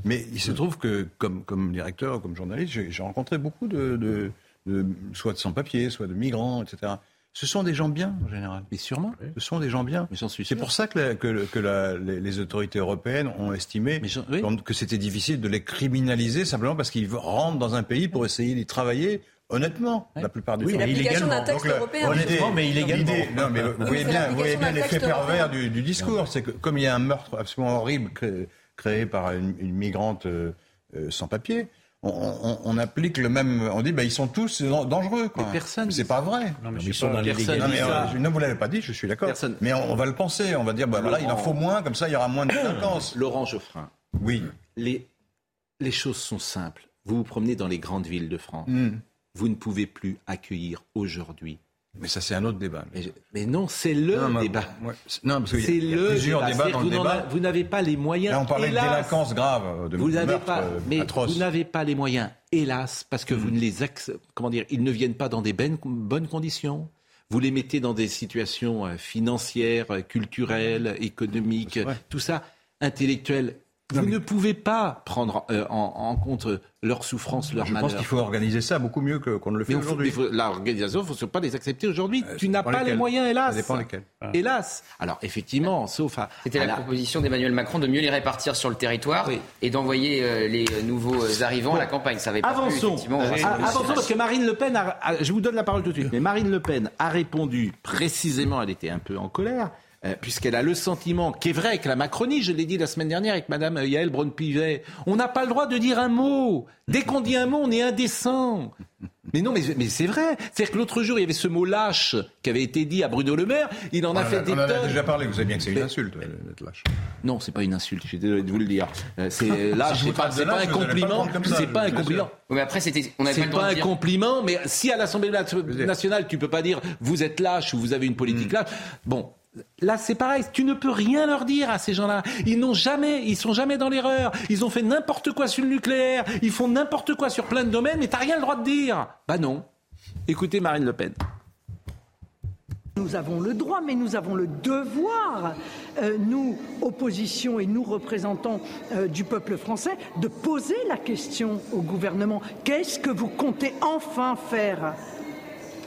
mais il se trouve que comme comme directeur, comme journaliste, j'ai j'ai rencontré beaucoup de, de, de- soit de sans-papiers, soit de migrants, etc. Ce sont des gens bien en général. Mais sûrement. Ce sont des gens bien. C'est pour ça que, la- que, le- que la- les, les autorités européennes ont estimé Mais j'en- oui. que c'était difficile de les criminaliser simplement parce qu'ils rentrent dans un pays pour essayer d'y travailler honnêtement, la plupart du Oui, temps. illégalement. texte Donc, la- européen. Honnêtement, mais illégalement. Non, mais vous voyez bien, vous voyez bien l'effet pervers du, du discours. C'est que comme il y a un meurtre absolument horrible créé, créé par une, une migrante euh, euh, sans papier, on, on- on applique le même. On dit, bah, ils sont tous dan- dangereux. Quoi. Mais personne C'est pas vrai. Non, mais Ils sont pas- dans personne Non, mais, euh, non, vous l'avez pas dit, je suis d'accord. Personne. Mais on, on va le penser. On va dire, bah, voilà, il en faut moins, comme ça, il y aura moins de délinquance. Laurent Geoffrin, Oui. les, les choses sont simples. Vous vous promenez dans les grandes villes de France. Hmm. Vous ne pouvez plus accueillir aujourd'hui. Mais ça, c'est un autre débat. Mais, non, c'est le Non, mais- débat. c'est- non, parce qu'il y a- y plusieurs débat. débats dans le débat. a- Vous n'avez pas les moyens. Là, on parlait hélas. de délinquance grave, de Vous n'avez pas, euh, mais atroce. vous n'avez pas les moyens, hélas, parce que Mm. vous ne les comment dire, ils ne viennent pas dans des bonnes, bonnes conditions. Vous les mettez dans des situations euh, financières, euh, culturelles, économiques, tout ça, intellectuelles. Vous ne pouvez pas prendre euh, en, en compte leurs souffrances, leurs Je malheurs. pense qu'il faut organiser ça beaucoup mieux qu'on ne le fait aujourd'hui. L'organisation, il ne faut pas les accepter aujourd'hui. Euh, tu n'as pas les moyens, hélas. Ça dépend lesquels. Hélas. Alors, effectivement, sauf à. C'était la la- proposition d'Emmanuel Macron de mieux les répartir sur le territoire Oui. et d'envoyer euh, les nouveaux arrivants à la campagne. Ça avait pas plu, Avançons. Euh, Rassemblement avançons parce que Marine Le Pen, a, a- je vous donne la parole tout de suite, mais Marine Le Pen a répondu précisément, elle était un peu en colère, euh, puisqu'elle a le sentiment, qui est vrai avec la Macronie, je l'ai dit la semaine dernière avec Madame Yael Braun-Pivet, on n'a pas le droit de dire un mot. Dès qu'on dit un mot, on est indécent. Mais non, mais, mais c'est vrai. C'est-à-dire que l'autre jour, il y avait ce mot lâche qui avait été dit à Bruno Le Maire. Il en a fait a, des on en a tonnes. déjà parlé, vous savez bien que c'est une insulte euh, d'être lâche. Non, c'est pas une insulte, je suis désolé de vous le dire. Euh, C'est lâche, c'est pas, un compliment. C'est pas un compliment. Mais après, c'était, on C'est pas un dire. compliment, mais si à l'Assemblée nationale, tu peux pas dire vous êtes lâche ou vous avez une politique lâche. Bon, là c'est pareil, tu ne peux rien leur dire à ces gens-là. Ils n'ont jamais, ils sont jamais dans l'erreur. Ils ont fait n'importe quoi sur le nucléaire, ils font n'importe quoi sur plein de domaines, mais t'as rien le droit de dire. Bah non. Écoutez Marine Le Pen. Nous avons le droit, mais nous avons le devoir, euh, nous, opposition et nous, représentants euh, du peuple français, de poser la question au gouvernement. Qu'est-ce que vous comptez enfin faire?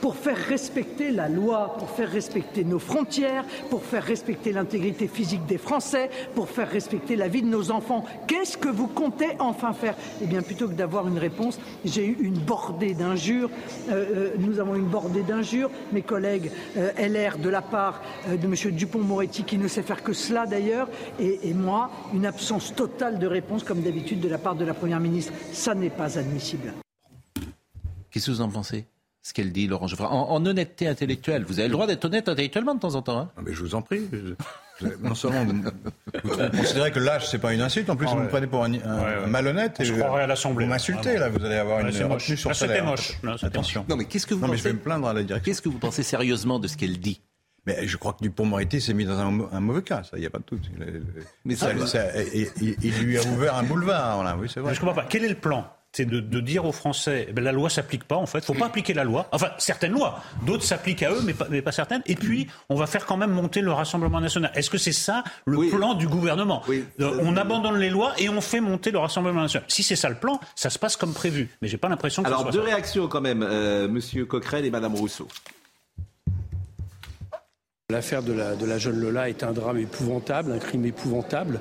Pour faire respecter la loi, pour faire respecter nos frontières, pour faire respecter l'intégrité physique des Français, pour faire respecter la vie de nos enfants. Qu'est-ce que vous comptez enfin faire? Eh bien, plutôt que d'avoir une réponse, j'ai eu une bordée d'injures. Euh, euh, nous avons une bordée d'injures. Mes collègues euh, LR de la part de M. Dupont-Moretti, qui ne sait faire que cela d'ailleurs, et, et moi, une absence totale de réponse, comme d'habitude, de la part de la Première ministre. Ça n'est pas admissible. Qu'est-ce que vous en pensez? Ce qu'elle dit, Laurent Geoffrin. En, en honnêteté intellectuelle, vous avez le droit d'être honnête intellectuellement de temps en temps. hein. Ah, mais je vous en prie. je- je- non seulement vous, vous considérez que lâche, c'est pas une insulte, en plus Ah vous ouais. me prenez pour un, un- Ouais, ouais. un malhonnête. Et, croirait à euh, l'Assemblée. Vous m'insultez, Vraiment. là, vous allez avoir Ouais, une retenue moche. sur Ah, c'était moche. Non, Attention. Non, mais qu'est-ce que vous Non, mais pensez je vais me plaindre à la direction. Qu'est-ce que vous pensez sérieusement de ce qu'elle dit? Mais je crois que Dupont-Moretti s'est mis dans un, mau- un mauvais cas, ça, il n'y a pas de doute. Il, Mais ça, ça- ça- il, il- il lui a ouvert un boulevard, là, oui, c'est vrai. Je comprends pas. Quel est le plan? C'est de, de dire aux Français, eh ben, la loi s'applique pas en fait. Faut pas appliquer la loi. Enfin, certaines lois, d'autres s'appliquent à eux, mais pas, mais pas certaines. Et puis, on va faire quand même monter le Rassemblement national. Est-ce que c'est ça le Oui. plan du gouvernement Oui. Euh, On abandonne les lois et on fait monter le Rassemblement national. Si c'est ça le plan, ça se passe comme prévu. Mais j'ai pas l'impression que Alors, ce soit deux ça. réactions quand même, euh, Monsieur Coquerel et Madame Rousseau. L'affaire de la, de la jeune Lola est un drame épouvantable, un crime épouvantable.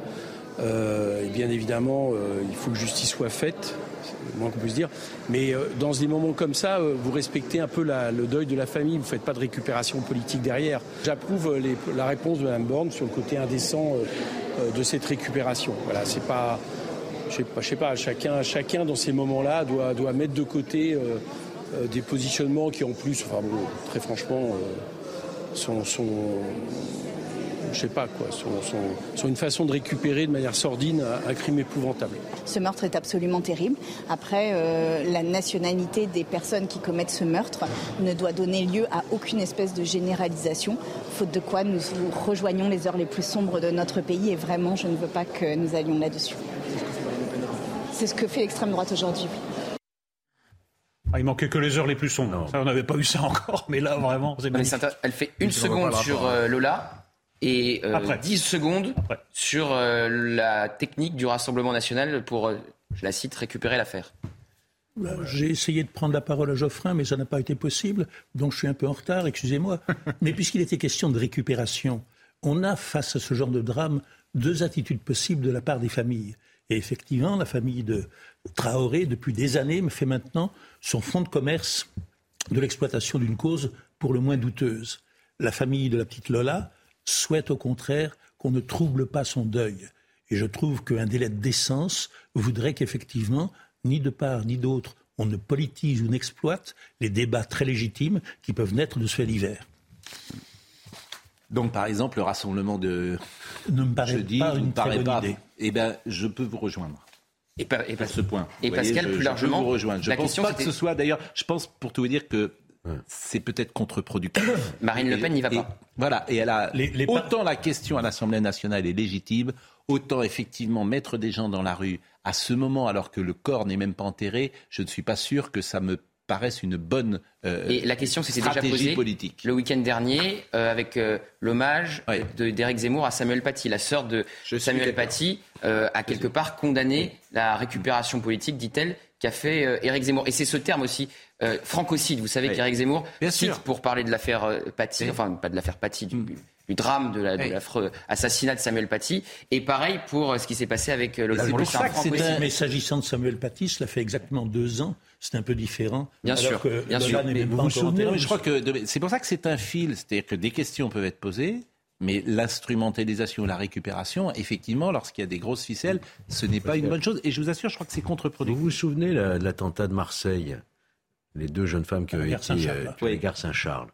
Euh, et bien évidemment, euh, il faut que justice soit faite, moins qu'on puisse dire. Mais euh, dans des moments comme ça, euh, vous respectez un peu le deuil de la famille, vous ne faites pas de récupération politique derrière. J'approuve euh, la réponse de Mme Borne sur le côté indécent de cette récupération. Voilà, c'est pas. je sais pas, sais pas chacun, chacun dans ces moments-là doit, mettre de côté des positionnements qui en plus, très franchement, sont je sais pas quoi, sont, une façon de récupérer de manière sordine un, crime épouvantable. Ce meurtre est absolument terrible. Après, euh, la nationalité des personnes qui commettent ce meurtre ne doit donner lieu à aucune espèce de généralisation, faute de quoi nous rejoignons les heures les plus sombres de notre pays et vraiment, je ne veux pas que nous allions là-dessus. C'est ce que fait l'extrême droite aujourd'hui. Ah, il manquait que les heures les plus sombres. on n'avait pas eu ça encore, mais là vraiment, c'est Elle fait une seconde sur euh, Lola et euh, 10 secondes sur euh, la technique du Rassemblement national pour, euh, je la cite, récupérer l'affaire. Bah, j'ai essayé de prendre la parole à Geoffrin, mais ça n'a pas été possible, donc je suis un peu en retard, excusez-moi. mais puisqu'il était question de récupération, on a face à ce genre de drame deux attitudes possibles de la part des familles. Et effectivement, la famille de Traoré, depuis des années, me fait maintenant son fonds de commerce de l'exploitation d'une cause pour le moins douteuse. La famille de la petite Lola, souhaite au contraire qu'on ne trouble pas son deuil. Et je trouve qu'un délai de décence voudrait qu'effectivement, ni de part ni d'autre, on ne politise ou n'exploite les débats très légitimes qui peuvent naître de ce fait divers. Donc, par exemple, le rassemblement de ne me paraît jeudi pas une ne paraît très bonne pas. idée. Eh bien, je peux vous rejoindre. Et, par, et à ce point. Et Pascal, voyez, je- plus je largement, peux vous rejoindre. Je la pense question, pas que ce soit d'ailleurs. Je pense pour tout vous dire que c'est peut-être contre-productif. Marine Le Pen n'y va Et- pas. Voilà. Et elle a autant la question à l'Assemblée nationale est légitime, autant effectivement mettre des gens dans la rue à ce moment alors que le corps n'est même pas enterré. Je ne suis pas sûr que ça me paraisse une bonne euh, Et la question s'était déjà stratégie posée politique. le week-end dernier euh, avec euh, l'hommage de- d'Éric Zemmour à Samuel Paty. La sœur de Samuel Paty euh, a quelque part condamné la récupération politique, dit-elle, qu'a fait euh, Éric Zemmour. Et c'est ce terme aussi, euh, francocide. Vous savez Oui. qu'Éric Zemmour Bien cite sûr. pour parler de l'affaire euh, Paty, enfin pas de l'affaire Paty, du, du drame de la- de Oui. l'affreux assassinat de Samuel Paty. Et pareil pour euh, ce qui s'est passé avec euh, Lola C'est Lebouche, pour ça un que. Mais s'agissant de Samuel Paty, cela fait exactement deux ans. C'est un peu différent. Bien alors sûr, que bien sûr. Mais vous vous souvenez Je crois que c'est pour ça que c'est un fil, c'est-à-dire que des questions peuvent être posées, mais l'instrumentalisation, la récupération, effectivement, lorsqu'il y a des grosses ficelles, ce n'est pas une bonne chose. Et je vous assure, je crois que c'est contre-productif. Vous vous souvenez la- de l'attentat de Marseille Les deux jeunes femmes qui la avaient été euh, tuées à gare Saint-Charles.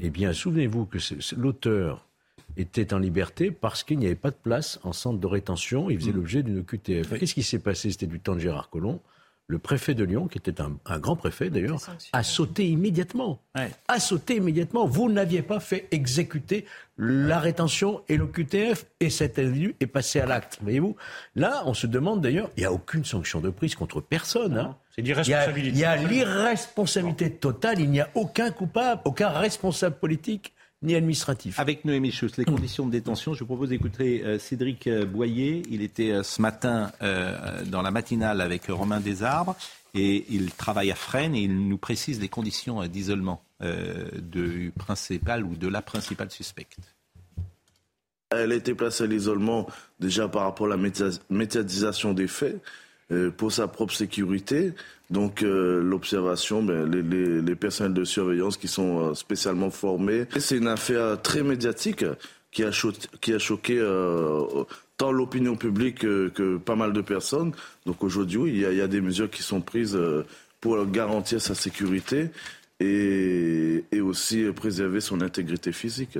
Eh bien, souvenez-vous que l'auteur était en liberté parce qu'il n'y avait pas de place en centre de rétention. Il faisait Mm. l'objet d'une QTF. Qu'est-ce qui s'est passé? C'était du temps de Gérard Collomb. Le préfet de Lyon, qui était un, un grand préfet d'ailleurs, a sauté immédiatement. A sauté immédiatement. Vous n'aviez pas fait exécuter la rétention et le QTF et cet individu est passé à l'acte. Voyez-vous Là, on se demande d'ailleurs, il n'y a aucune sanction de prise contre personne. hein. C'est Il y a- d'irresponsabilité. Il y a l'irresponsabilité totale. Il n'y a aucun coupable, aucun responsable politique ni administratif. Avec Noémie Schuss, les conditions de détention, je vous propose d'écouter euh, Cédric euh, Boyer. Il était euh, ce matin dans la matinale avec Romain Desarbres et il travaille à Fresnes et il nous précise les conditions d'isolement du principal ou de la principale suspecte. Elle a été placée à l'isolement déjà par rapport à la média- médiatisation des faits euh, pour sa propre sécurité. Donc euh, l'observation, ben, les, les, de surveillance qui sont euh, spécialement formés. Et C'est une affaire très médiatique qui a, choqué euh, tant l'opinion publique que, pas mal de personnes. Donc aujourd'hui, oui, il y, a, des mesures qui sont prises euh, pour garantir sa sécurité et aussi préserver son intégrité physique.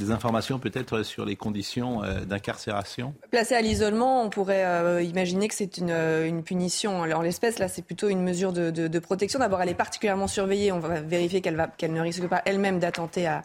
Des informations peut-être sur les conditions euh, d'incarcération? Placé à l'isolement, on pourrait euh, imaginer que c'est une, euh, une punition. Alors, l'espèce, là, c'est plutôt une mesure de, protection. D'abord, elle est particulièrement surveillée. On va vérifier qu'elle ne risque pas elle-même d'attenter à,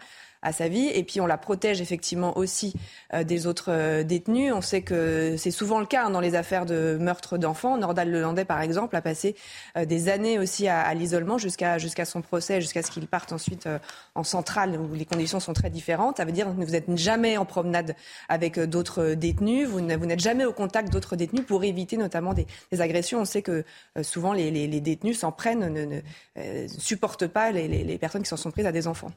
sa vie. Et puis, on la protège effectivement aussi des autres détenus. On sait que c'est souvent le cas hein, dans les affaires de meurtre d'enfants. Nordal Lelandais, par exemple, a passé des années aussi à, l'isolement jusqu'à jusqu'à son procès, jusqu'à ce qu'il parte ensuite en centrale où les conditions sont très différentes. Ça veut dire que vous n'êtes jamais en promenade avec euh, d'autres détenus, vous n'êtes jamais au contact d'autres détenus pour éviter notamment des, des agressions. On sait que euh, souvent les, les- les détenus s'en prennent, ne, ne, euh, supportent pas les, les- les personnes qui s'en sont prises à des enfants.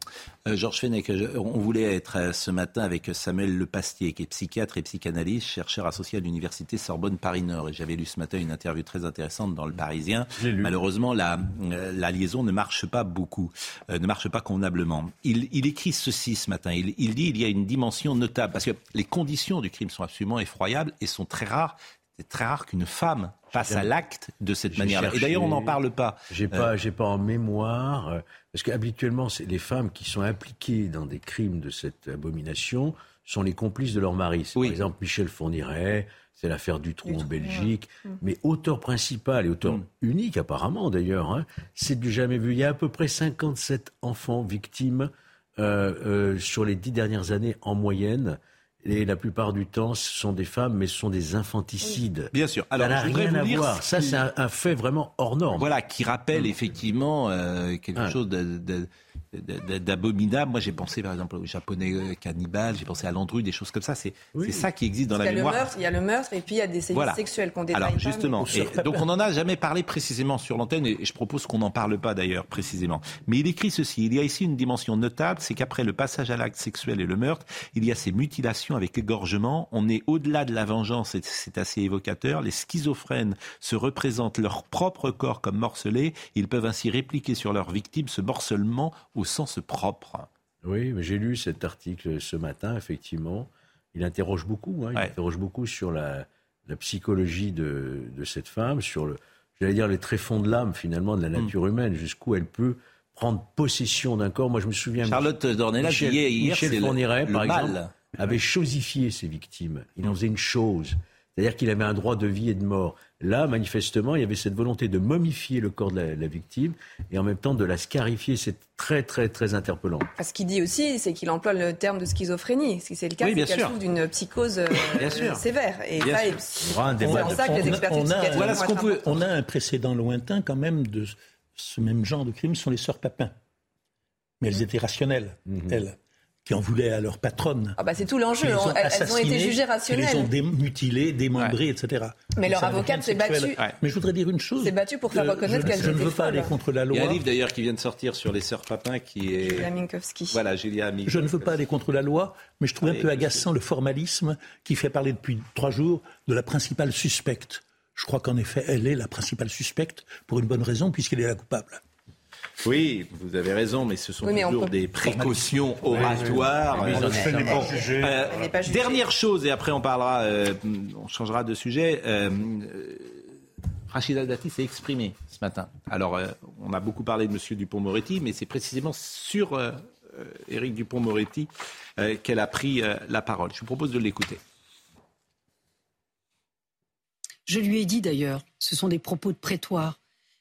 Euh, Georges Fenech, je- on voulait être euh, ce matin avec Samuel Lepastier, qui est psychiatre et psychanalyste, chercheur associé à l'université Sorbonne Paris-Nord. Et j'avais lu ce matin une interview très intéressante dans Le Parisien. Malheureusement, la, euh, la liaison ne marche pas beaucoup, euh, ne marche pas convenablement. Il, il écrit ceci ce matin. Il, il dit il y a une dimension notable, parce que les conditions du crime sont absolument effroyables et sont très rares C'est très rare qu'une femme passe à l'acte de cette manière-là. Et d'ailleurs, on n'en parle pas. J'ai pas, j'ai pas en mémoire, euh, parce qu'habituellement, c'est les femmes qui sont impliquées dans des crimes de cette abomination sont les complices de leur mari. C'est Par exemple, Michel Fourniret, c'est l'affaire du trou en Belgique. Mm. Mais auteur principal et auteur unique apparemment d'ailleurs, hein, c'est du jamais vu. Il y a à peu près 57 enfants victimes euh, euh, sur les dix dernières années en moyenne. Et la plupart du temps, ce sont des femmes, mais ce sont des infanticides. Bien sûr. Alors, ça n'a rien à voir. Ça, ce- c'est un, un fait vraiment hors norme. Voilà, qui rappelle effectivement euh, quelque chose de- d'abominable. Moi, j'ai pensé par exemple aux japonais euh, cannibales, j'ai pensé à Landru, des choses comme ça. C'est ça qui existe dans la mémoire. meurtre, il y a le meurtre et puis il y a des sévices Voilà. sexuels qu'on détaille Alors pas, justement, mais- et donc on n'en a jamais parlé précisément sur l'antenne et je propose qu'on n'en parle pas d'ailleurs précisément. Mais il écrit ceci, il y a ici une dimension notable, c'est qu'après le passage à l'acte sexuel et le meurtre, il y a ces mutilations avec égorgement, on est au-delà de la vengeance et c'est assez évocateur, les schizophrènes se représentent leur propre corps comme morcelés, ils peuvent ainsi répliquer sur leurs victimes ce morcellement au sens propre. Oui, mais j'ai lu cet article ce matin, effectivement. Il interroge beaucoup, hein, il interroge beaucoup sur la, la psychologie de, de cette femme, sur le, j'allais dire, les tréfonds de l'âme, finalement, de la Hmm. nature humaine, jusqu'où elle peut prendre possession d'un corps. Moi, je me souviens. Charlotte Dornelas Michel, hier, Michel c'est le- Fourniret, le par mal. exemple, avait chosifié ses victimes. Il en faisait une chose. C'est-à-dire qu'il avait un droit de vie et de mort. Là, manifestement, il y avait cette volonté de momifier le corps de la, la victime et en même temps de la scarifier. C'est très, très, très interpellant. Ce qu'il dit aussi, c'est qu'il emploie le terme de schizophrénie. Si c'est le cas, Oui, c'est qu'elle souffre d'une psychose euh, sûr. sévère. Et Bien ça, sûr. c'est Il y aura un débat en de ça que les On a- expertises on a- psychiatriques importantes. On a un précédent lointain quand même de ce même genre de crime sont les sœurs Papin. Mais elles étaient rationnelles, elles, qui en voulaient à leur patronne. Ah bah, c'est tout l'enjeu. Elles- elles ont été jugées qui les ont rationnelles. dé- mutilées, démembrées, etc. Mais Donc leur avocate s'est battue. Ouais. Mais je voudrais dire une chose. s'est battue pour faire Euh, reconnaître je- qu'elles Je ne étaient veux pas aller contre la Il y loi. a un livre d'ailleurs qui vient de sortir sur les sœurs Papin qui est... Julia Minkowski. Voilà, Julia Minkowski. Je ne veux pas aller contre la loi, mais je trouve un peu agaçant le formalisme qui fait parler depuis trois jours de la principale suspecte. Je crois qu'en effet, elle est la principale suspecte pour une bonne raison, puisqu'elle est la coupable. Oui, vous avez raison, mais ce sont Oui, mais on toujours peut- des précautions oui. oratoires. Oui, Euh, oui, bon, euh, jugée. dernière chose, et après on parlera, euh, on changera de sujet. Euh, euh, Rachida Dati s'est exprimée ce matin. Alors, euh, on a beaucoup parlé de M. Dupont-Moretti, mais c'est précisément sur euh, euh, Éric Dupont-Moretti euh, qu'elle a pris euh, la parole. Je vous propose de l'écouter. Je lui ai dit d'ailleurs, ce sont des propos de prétoire.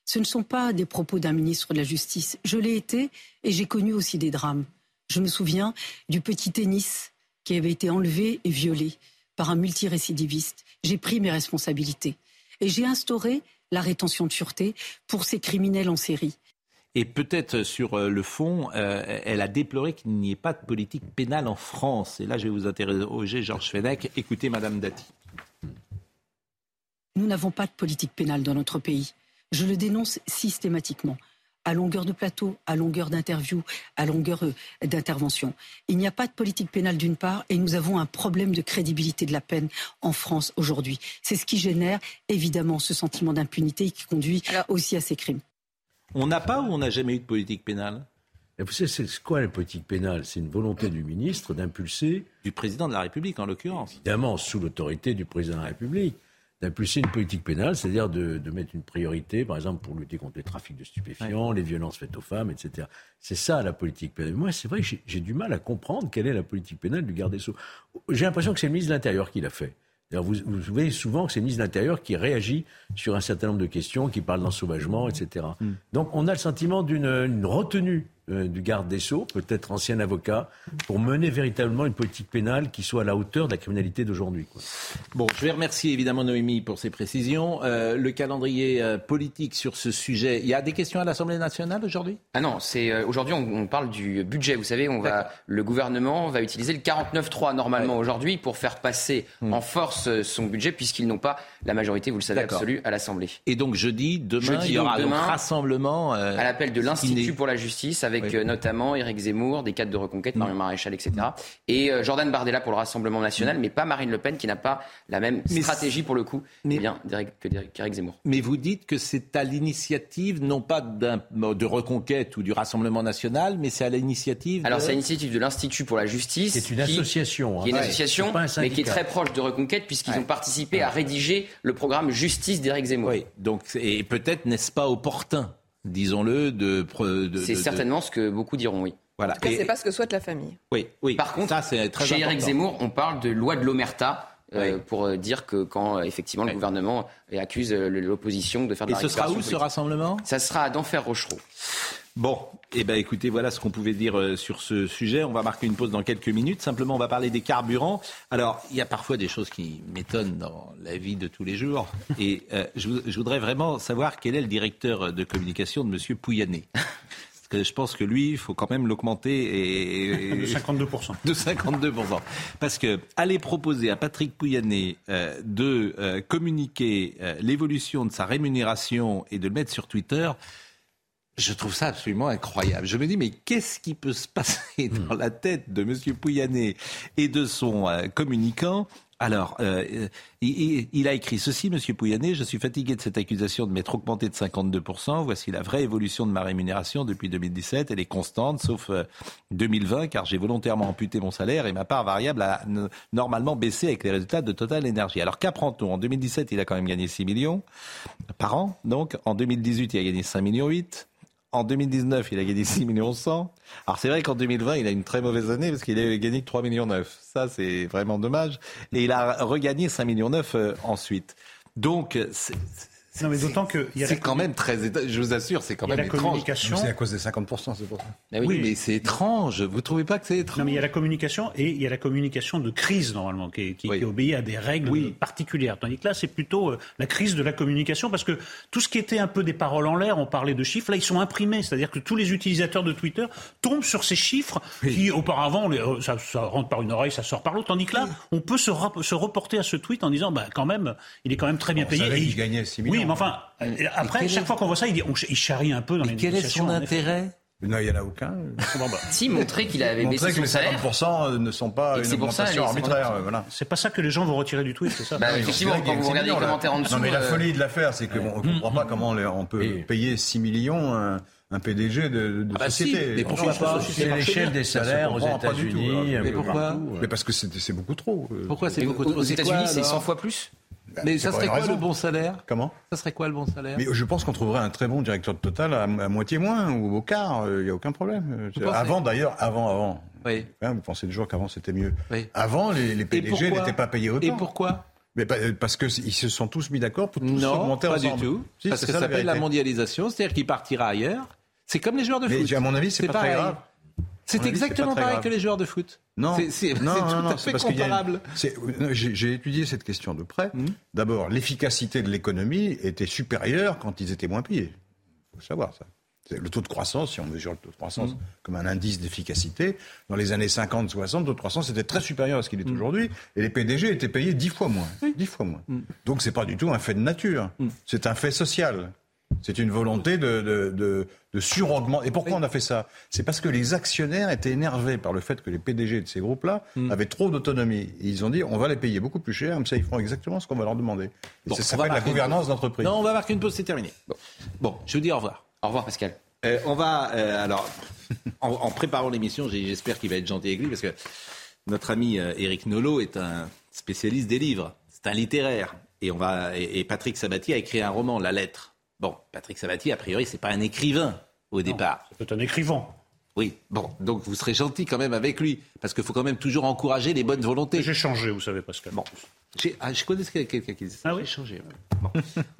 Ce ne sont pas des propos d'un ministre de la Justice. Je l'ai été et j'ai connu aussi des drames. Je me souviens du petit tennis qui avait été enlevé et violé par un multirécidiviste. J'ai pris mes responsabilités et j'ai instauré la rétention de sûreté pour ces criminels en série. Et peut-être sur euh, le fond, euh, elle a déploré qu'il n'y ait pas de politique pénale en France. Et là, je vais vous interroger, Georges Fenech. Écoutez, Madame Dati. Nous n'avons pas de politique pénale dans notre pays. Je le dénonce systématiquement, à longueur de plateau, à longueur d'interview, à longueur euh, d'intervention. Il n'y a pas de politique pénale d'une part, et nous avons un problème de crédibilité de la peine en France aujourd'hui. C'est ce qui génère évidemment ce sentiment d'impunité qui conduit aussi à ces crimes. On n'a pas ou on n'a jamais eu de politique pénale? Et vous savez, c'est quoi la politique pénale? C'est une volonté du ministre d'impulser. Du président de la République, en l'occurrence. Évidemment, sous l'autorité du président de la République. D'impulser une politique pénale, c'est-à-dire de, de mettre une priorité, par exemple, pour lutter contre les trafics de stupéfiants, les violences faites aux femmes, etc. C'est ça la politique pénale. Moi, c'est vrai que j'ai- du mal à comprendre quelle est la politique pénale du garde des Sceaux. J'ai l'impression que c'est le ministre de l'Intérieur qui l'a fait. Vous, vous voyez souvent que c'est le ministre de l'Intérieur qui réagit sur un certain nombre de questions, qui parle d'ensauvagement, etc. Donc on a le sentiment d'une une retenue euh, du garde des Sceaux, peut-être ancien avocat, pour mener véritablement une politique pénale qui soit à la hauteur de la criminalité d'aujourd'hui. Bon, je vais remercier évidemment Noémie pour ses précisions. Euh, le calendrier euh, politique sur ce sujet. Il y a des questions à l'Assemblée nationale aujourd'hui? Ah non, c'est euh, aujourd'hui on, on parle du budget. Vous savez, on va le gouvernement va utiliser le 49.3 normalement aujourd'hui pour faire passer Hmm. en force son budget puisqu'ils n'ont pas la majorité, vous le savez, absolue à l'Assemblée. Et donc jeudi, demain, Jeudi, il y aura demain, rassemblement. euh, à l'appel de l'Institut pour la justice avec avec euh, notamment Éric Zemmour, des cadres de Reconquête, Marion Maréchal, etc. Et euh, Jordan Bardella pour le Rassemblement national, mais pas Marine Le Pen qui n'a pas la même Mais stratégie pour le coup eh bien, qu'Éric Zemmour. Mais vous dites que c'est à l'initiative, non pas de Reconquête ou du Rassemblement national, mais c'est à l'initiative. Alors de- c'est à l'initiative de l'Institut pour la justice. C'est une qui- association, hein. Qui est une Ouais, association, c'est mais qui est très proche de Reconquête puisqu'ils ont participé à rédiger le programme Justice d'Éric Zemmour. Oui, donc, et peut-être n'est-ce pas opportun, disons-le, de. C'est de- certainement ce que beaucoup diront, oui. Voilà. En tout cas, Et- c'est pas ce que souhaite la famille. Oui, oui. Par contre, ça c'est très chez Éric. Zemmour, on parle de loi de l'omerta. euh, pour euh, dire que quand euh, effectivement le gouvernement accuse l'opposition de faire de Et la ce sera où ce rassemblement? Ça sera à d'enfer Rochereau. Bon, eh ben écoutez, voilà ce qu'on pouvait dire euh, sur ce sujet. On va marquer une pause dans quelques minutes. Simplement, on va parler des carburants. Alors, il y a parfois des choses qui m'étonnent dans la vie de tous les jours. Et euh, je, je voudrais vraiment savoir quel est le directeur de communication de Monsieur Pouyanné. Parce que je pense que lui, il faut quand même l'augmenter et, De 52%. de 52%. Parce que aller proposer à Patrick Pouyanné euh, de euh, communiquer euh, l'évolution de sa rémunération et de le mettre sur Twitter, je trouve ça absolument incroyable. Je me dis, mais qu'est-ce qui peut se passer dans la tête de M. Pouyanné et de son euh, communicant? Alors, euh, il, il- a écrit ceci, Monsieur Pouyanné, je suis fatigué de cette accusation de m'être augmenté de 52%. Voici la vraie évolution de ma rémunération depuis 2017. Elle est constante, sauf euh, 2020, car j'ai volontairement amputé mon salaire et ma part variable a normalement baissé avec les résultats de Total Energy. Alors, qu'apprend-on? En 2017, il a quand même gagné 6 millions par an. Donc, en 2018, il a gagné 5 millions 8. En 2019, il a gagné 6 millions 100. Alors c'est vrai qu'en 2020, il a une très mauvaise année parce qu'il a gagné que 3 millions 9. Ça, c'est vraiment dommage. Et il a regagné 5 millions 9 euh, ensuite. Donc, c'est Non, mais d'autant que c'est quand même très... Je vous assure, c'est quand même la étrange. communication. C'est à cause des 50%, c'est pour ça. Ah oui, mais c'est étrange. Vous trouvez pas que c'est étrange? Non, mais il y a la communication et il y a la communication de crise, normalement, qui, qui- qui obéit à des règles particulières. Tandis que là, c'est plutôt euh, la crise de la communication, parce que tout ce qui était un peu des paroles en l'air, on parlait de chiffres, là, ils sont imprimés. C'est-à-dire que tous les utilisateurs de Twitter tombent sur ces chiffres qui, auparavant, euh, ça, ça rentre par une oreille, ça sort par l'autre. Tandis que là, on peut se, reporter à ce tweet en disant, bah, quand même, il est quand même très bien On payé. savait Et qu'il il- gagnait 6 Oui, millions. Mais enfin, euh, après, quel chaque est- fois qu'on voit ça, il, dit, on, il charrie un peu dans les Quel est son négociations, en effet. intérêt? Non, il n'y en a aucun. Si, montrer qu'il avait baissé Montrer que son les salaire. 50% ne sont pas Et que une ça, augmentation les arbitraire. 50%. euh, Voilà. C'est pas ça que les gens vont retirer du tweet, c'est ça Bah, effectivement, quand vous 6 regardez les millions, commentaires en dessous, Non, mais la euh, folie de l'affaire, c'est qu'on ne comprend pas comment les- on peut payer 6 millions un, un PDG de, de Ah bah si, société. mais pourquoi pas ça, C'est ça l'échelle des. Ça salaires aux États-Unis, Mais pourquoi. Mais parce que c'est beaucoup trop. euh. Pourquoi c'est beaucoup aux trop C'est États-Unis, c'est alors 100 fois plus? Mais C'est ça serait quoi le bon salaire Comment? Ça serait quoi le bon salaire? Mais je pense qu'on trouverait un très bon directeur de Total à, à moitié moins ou au quart, il n'y a aucun problème. Vous Avant d'ailleurs, avant, avant. Oui. Hein, vous pensez toujours qu'avant c'était mieux. Oui. Avant, les, les PDG n'étaient pas payés autant. Et pourquoi? Mais pas- parce qu'ils se sont tous mis d'accord pour tous Non, augmenter pas ensemble. du tout. Si, parce que ça, s'appelle la mondialisation, c'est-à-dire qu'il partira ailleurs. C'est comme les joueurs de Mais foot. à mon avis, c'est pas très pareil. grave. C'est exactement pareil grave. que les joueurs de foot. Non, C'est- tout non, à fait une- comparable. J'ai étudié cette question de près. Hmm. D'abord, l'efficacité de l'économie était supérieure quand ils étaient moins payés. Il faut savoir ça. Le taux de croissance, si on mesure le taux de croissance Hmm. comme un indice d'efficacité, dans les années 50-60, le taux de croissance était très supérieur à ce qu'il est Hmm. aujourd'hui, et les PDG étaient payés dix fois moins. Dix fois moins. Donc c'est pas du tout un fait de nature, c'est un fait social. C'est une volonté de, de, de, de suraugmenter. Et pourquoi on a fait ça? C'est parce que les actionnaires étaient énervés par le fait que les PDG de ces groupes-là Hmm. avaient trop d'autonomie. Et ils ont dit on va les payer beaucoup plus cher, comme ça ils feront exactement ce qu'on va leur demander. Et Bon, ça on va s'appelle la gouvernance d'entreprise. Non, on va marquer une pause, c'est terminé. Bon. Bon, je vous dis au revoir. Au revoir, Pascal. Euh, on va, euh, alors, en, en préparant l'émission, j'espère qu'il va être gentil avec lui, parce que notre ami euh, Éric Nolot est un spécialiste des livres, c'est un littéraire. Et, on va, et, et Patrick Sabatier a écrit un roman, La Lettre. Bon, Patrick Sabatier, a priori, c'est pas un écrivain au départ. C'est un écrivain. Oui, bon, donc vous serez gentil quand même avec lui, parce qu'il faut quand même toujours encourager les bonnes volontés. J'ai changé, vous savez, Pascal. Bon. Ah, je connais quelqu'un qui dit ça. Ah oui changé. ouais. Bon.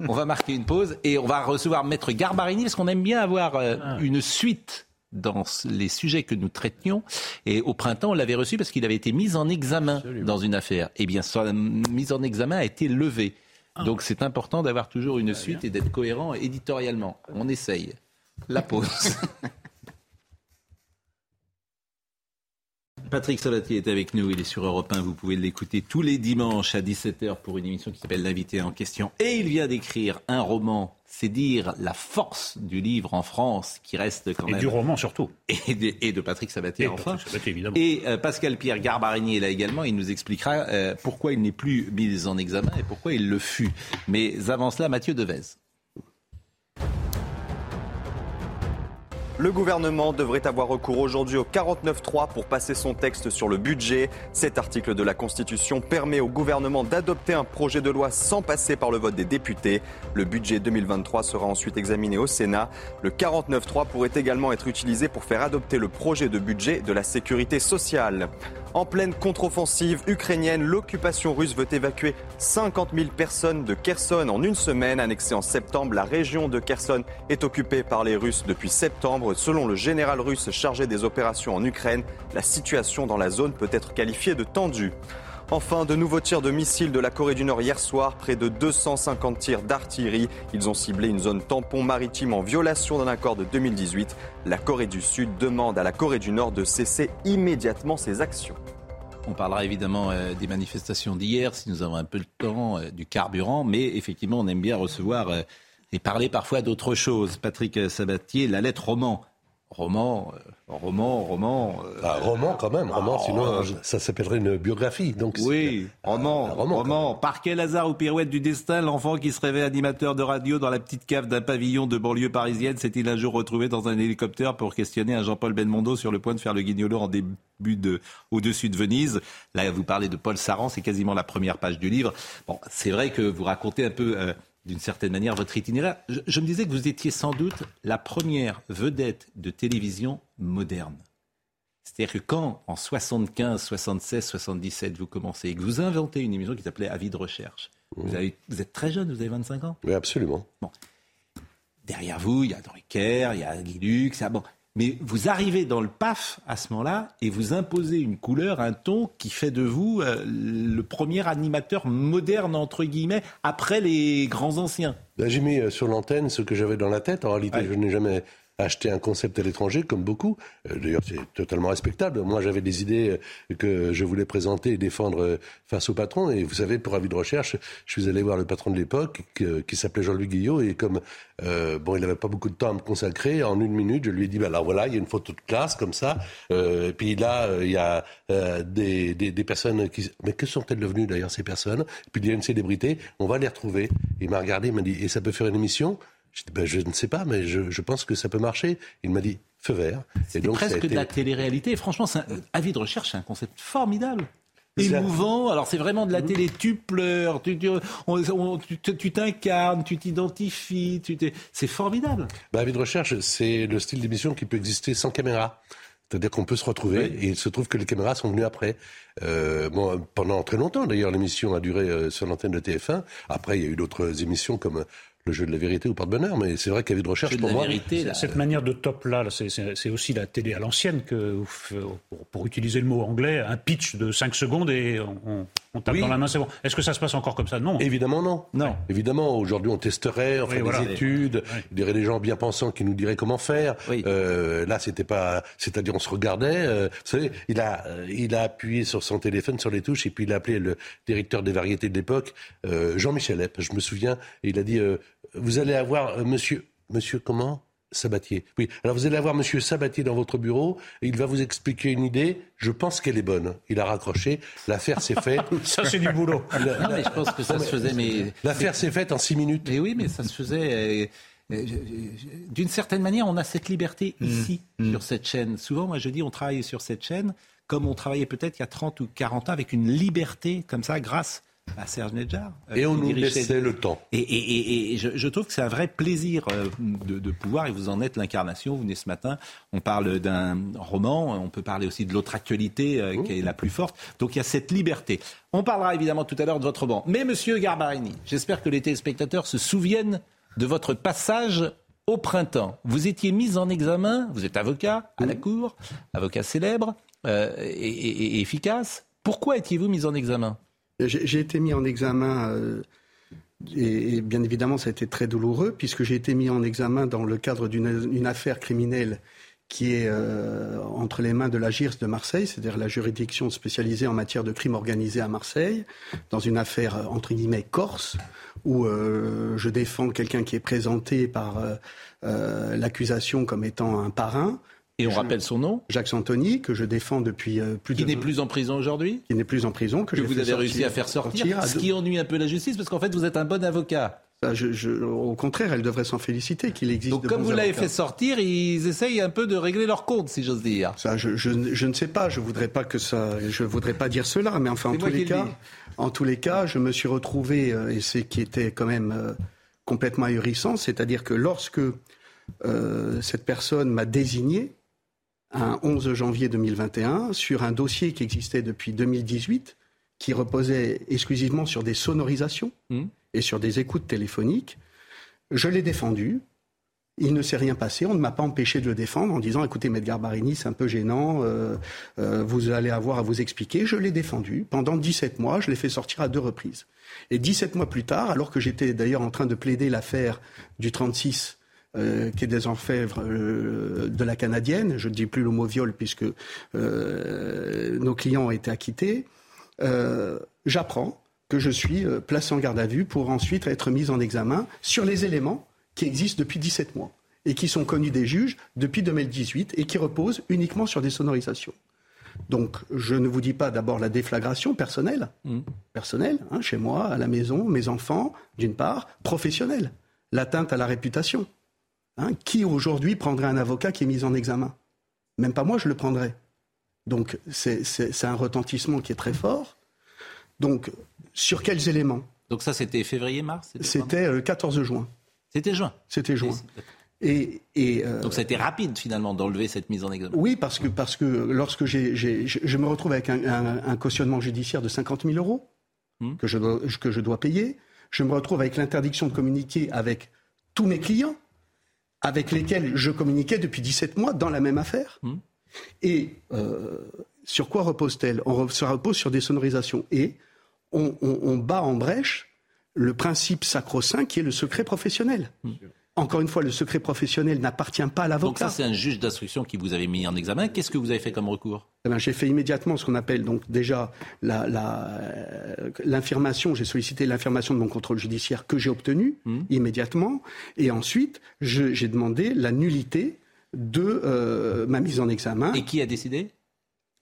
on va marquer une pause et on va recevoir Maître Garbarini parce qu'on aime bien avoir euh, une suite dans les sujets que nous traitions. Et au printemps, on l'avait reçu parce qu'il avait été mis en examen dans une affaire. Eh bien, sa mise en examen a été levée. Donc c'est important d'avoir toujours une suite et d'être cohérent éditorialement. On essaye. La pause. Patrick Solatier est avec nous, il est sur Europe 1, vous pouvez l'écouter tous les dimanches à 17h pour une émission qui s'appelle L'invité en question. Et il vient d'écrire un roman, c'est dire la force du livre en France qui reste quand Et même... du roman surtout. Et de, et de Patrick Sabatier Et enfin. Patrick Sabatier, évidemment. Et euh, Pascal Pierre Garbarini est là également, il nous expliquera euh, pourquoi il n'est plus mis en examen et pourquoi il le fut. Mais avant cela, Mathieu Devez. Le gouvernement devrait avoir recours aujourd'hui au 49.3 pour passer son texte sur le budget. Cet article de la Constitution permet au gouvernement d'adopter un projet de loi sans passer par le vote des députés. Le budget 2023 sera ensuite examiné au Sénat. Le 49.3 pourrait également être utilisé pour faire adopter le projet de budget de la sécurité sociale. En pleine contre-offensive ukrainienne, l'occupation russe veut évacuer 50 000 personnes de Kherson en une semaine. Annexée en septembre, la région de Kherson est occupée par les Russes depuis septembre. Selon le général russe chargé des opérations en Ukraine, la situation dans la zone peut être qualifiée de tendue. Enfin, de nouveaux tirs de missiles de la Corée du Nord hier soir, près de 250 tirs d'artillerie. Ils ont ciblé une zone tampon maritime en violation d'un accord de 2018. La Corée du Sud demande à la Corée du Nord de cesser immédiatement ses actions. On parlera évidemment euh, des manifestations d'hier, si nous avons un peu le temps, euh, du carburant, mais effectivement, on aime bien recevoir euh, et parler parfois d'autre chose. Patrick Sabatier, la lettre roman. Roman, euh, roman, roman. euh, Ah, roman quand même, roman, ah, sinon roman. euh, ça s'appellerait une biographie. Donc Oui, roman, roman, Par quel hasard ou pirouette du destin, l'enfant qui se rêvait animateur de radio dans la petite cave d'un pavillon de banlieue parisienne s'est-il un jour retrouvé dans un hélicoptère pour questionner un Jean-Paul Belmondo sur le point de faire le guignolo en début de au-dessus de Venise? Là, vous parlez de Paul Saran, c'est quasiment la première page du livre. Bon, c'est vrai que vous racontez un peu. euh, d'une certaine manière, votre itinéraire. Je, je me disais que vous étiez sans doute la première vedette de télévision moderne. C'est-à-dire que quand, en 75, 76, 77, vous commencez et que vous inventez une émission qui s'appelait Avis de recherche, vous, avez- vous êtes très jeune, vous avez 25 ans? Oui, absolument. Derrière vous, il y a Drucker, il y a Guy Lux, ah bon. Mais vous arrivez dans le PAF à ce moment-là et vous imposez une couleur, un ton qui fait de vous euh, le premier animateur moderne, entre guillemets, après les grands anciens. Là, j'ai mis euh, sur l'antenne ce que j'avais dans la tête. En réalité, je n'ai jamais acheté un concept à l'étranger, comme beaucoup. Euh, D'ailleurs, c'est totalement respectable. Moi, j'avais des idées euh, que je voulais présenter et défendre euh, face au patron. Et vous savez, pour avis de recherche, je suis allé voir le patron de l'époque, qui, s'appelait Jean-Louis Guillot. Et comme bon, il n'avait pas beaucoup de temps à me consacrer, en une minute, je lui ai dit, bah, alors voilà, il y a une photo de classe comme ça. Et puis là, il y a des, des, des personnes qui... Mais que sont-elles devenues d'ailleurs, ces personnes? Et puis il y a une célébrité, on va les retrouver. Il m'a regardé, il m'a dit, et ça peut faire une émission? Je dis, ben, je ne sais pas, mais je, je pense que ça peut marcher. Il m'a dit, feu vert. C'est presque été- de la télé-réalité. Franchement, un, avis de recherche, c'est un concept formidable. Émouvant. Alors, c'est vraiment de la télé. Tu pleures, tu tu- tu tu t'incarnes, tu t'identifies. Tu t'es- c'est formidable. Bah, avis de recherche, c'est le style d'émission qui peut exister sans caméra. C'est-à-dire qu'on peut se retrouver et il se trouve que les caméras sont venues après. Euh, bon, pendant très longtemps, d'ailleurs, l'émission a duré euh, sur l'antenne de TF1. Après, il y a eu d'autres émissions comme Le jeu de la vérité ou Porte-Bonheur, mais c'est vrai qu'avis de recherche, pour moi, Cette manière de top là, là, c'est- aussi la télé à l'ancienne que, pour, pour utiliser le mot anglais, un pitch de 5 secondes et on, tape Oui. dans la main, c'est bon. Est-ce que ça se passe encore comme ça? Non. Évidemment non. Non. Évidemment, aujourd'hui on testerait, on Oui, ferait voilà. des études, il y aurait des gens bien pensants qui nous diraient comment faire. Euh, là, c'était pas, c'est-à-dire on se regardait. euh, vous savez, il a, euh, il a appuyé sur son téléphone sur les touches et puis il a appelé le directeur des variétés de l'époque, euh, Jean-Michel Epp. Je me souviens, et il a dit, euh, vous allez avoir euh, Monsieur, Monsieur comment? Sabatier. Oui. Alors vous allez avoir Monsieur Sabatier dans votre bureau. Et il va vous expliquer une idée. Je pense qu'elle est bonne. Il a raccroché. L'affaire s'est faite. Ça, c'est du boulot. Non, mais je pense que ça Non, se faisait, mais. L'affaire s'est faite en six minutes. Mais oui, mais ça se faisait. euh, euh, D'une certaine manière, on a cette liberté Mmh. ici, sur cette chaîne. Souvent, moi, je dis, on travaille sur cette chaîne comme on travaillait peut-être il y a 30 ou 40 ans, avec une liberté comme ça, grâce à Serge Nedjar. euh, Et on nous laissait le temps. Et, et- et- et je, je trouve que c'est un vrai plaisir euh, de, de pouvoir, et vous en êtes l'incarnation, vous venez ce matin, on parle d'un roman, on peut parler aussi de l'autre actualité euh, qui est la plus forte, donc il y a cette liberté. On parlera évidemment tout à l'heure de votre roman. Mais monsieur Garbarini, j'espère que les téléspectateurs se souviennent de votre passage au printemps. Vous étiez mis en examen, vous êtes avocat à la cour, avocat célèbre euh, et efficace. Pourquoi étiez-vous mis en examen? J'ai été mis en examen, euh, et, bien évidemment, ça a été très douloureux, puisque j'ai été mis en examen dans le cadre d'une une affaire criminelle qui est euh, entre les mains de la GIRS de Marseille, c'est-à-dire la juridiction spécialisée en matière de crime organisé à Marseille, dans une affaire euh, entre guillemets corse, où je défends quelqu'un qui est présenté par l'accusation comme étant un parrain. Et on rappelle son nom Jacques Santoni, que je défends depuis plus qui de... Qui n'est plus en prison aujourd'hui? Qui n'est plus en prison, que, que vous avez réussi à faire sortir. Ce qui ennuie un peu la justice, parce qu'en fait, vous êtes un bon avocat. Je, je, au contraire, elle devrait s'en féliciter qu'il existe. Donc, de comme vous l'avez fait sortir, ils essayent un peu de régler leur compte, si j'ose dire. Ça, je, je, je, ne sais pas. Je voudrais pas que ça. Je voudrais pas dire cela, mais enfin, en tous les cas, en tous les cas, je me suis retrouvé euh, et c'est qui était quand même euh, complètement ahurissant, c'est-à-dire que lorsque euh, cette personne m'a désigné un 11 janvier 2021 sur un dossier qui existait depuis 2018, qui reposait exclusivement sur des sonorisations mmh. et sur des écoutes téléphoniques. Je l'ai défendu. Il ne s'est rien passé. On ne m'a pas empêché de le défendre en disant écoutez, Medgar Barini, c'est un peu gênant. Euh, euh, vous allez avoir à vous expliquer. Je l'ai défendu pendant 17 mois. Je l'ai fait sortir à deux reprises. Et 17 mois plus tard, alors que j'étais d'ailleurs en train de plaider l'affaire du 36 euh, qui est des orfèvres euh, de la canadienne, je ne dis plus le mot viol puisque euh, nos clients ont été acquittés, j'apprends que je suis placé en garde à vue pour ensuite être mis en examen sur les éléments qui existent depuis 17 mois et qui sont connus des juges depuis 2018 et qui reposent uniquement sur des sonorisations. Donc, je ne vous dis pas d'abord la déflagration personnelle, mmh. personnelle, hein, chez moi, à la maison, mes enfants, d'une part, professionnelle, l'atteinte à la réputation. Hein, qui aujourd'hui prendrait un avocat qui est mis en examen? Même pas moi, je le prendrais. Donc, c'est un retentissement qui est très fort. Donc, sur quels éléments? Donc ça, c'était février-mars C'était le 14 juin. C'était juin C'était juin. Et, et euh, Donc ça a été rapide finalement d'enlever cette mise en examen. Oui, parce que, parce que lorsque je, je me retrouve avec un, un, un, cautionnement judiciaire de 50 000 euros Hmm. que, je dois, que je dois payer, je me retrouve avec l'interdiction de communiquer avec tous mes clients, avec lesquels je communiquais depuis 17 mois dans la même affaire. Hmm. Et euh, sur quoi repose-t-elle? On re, se repose sur des sonorisations. Et on, on, on bat en brèche le principe sacro-saint qui est le secret professionnel. Hmm. Encore une fois, le secret professionnel n'appartient pas à l'avocat. Donc ça, c'est un juge d'instruction qui vous avait mis en examen. Qu'est-ce que vous avez fait comme recours? Eh J'ai fait immédiatement ce qu'on appelle donc déjà l'infirmation. La, la, j'ai sollicité l'infirmation de mon contrôle judiciaire que j'ai obtenu mmh. immédiatement. Et ensuite, j'ai demandé la nullité de euh, ma mise en examen. Et qui a décidé?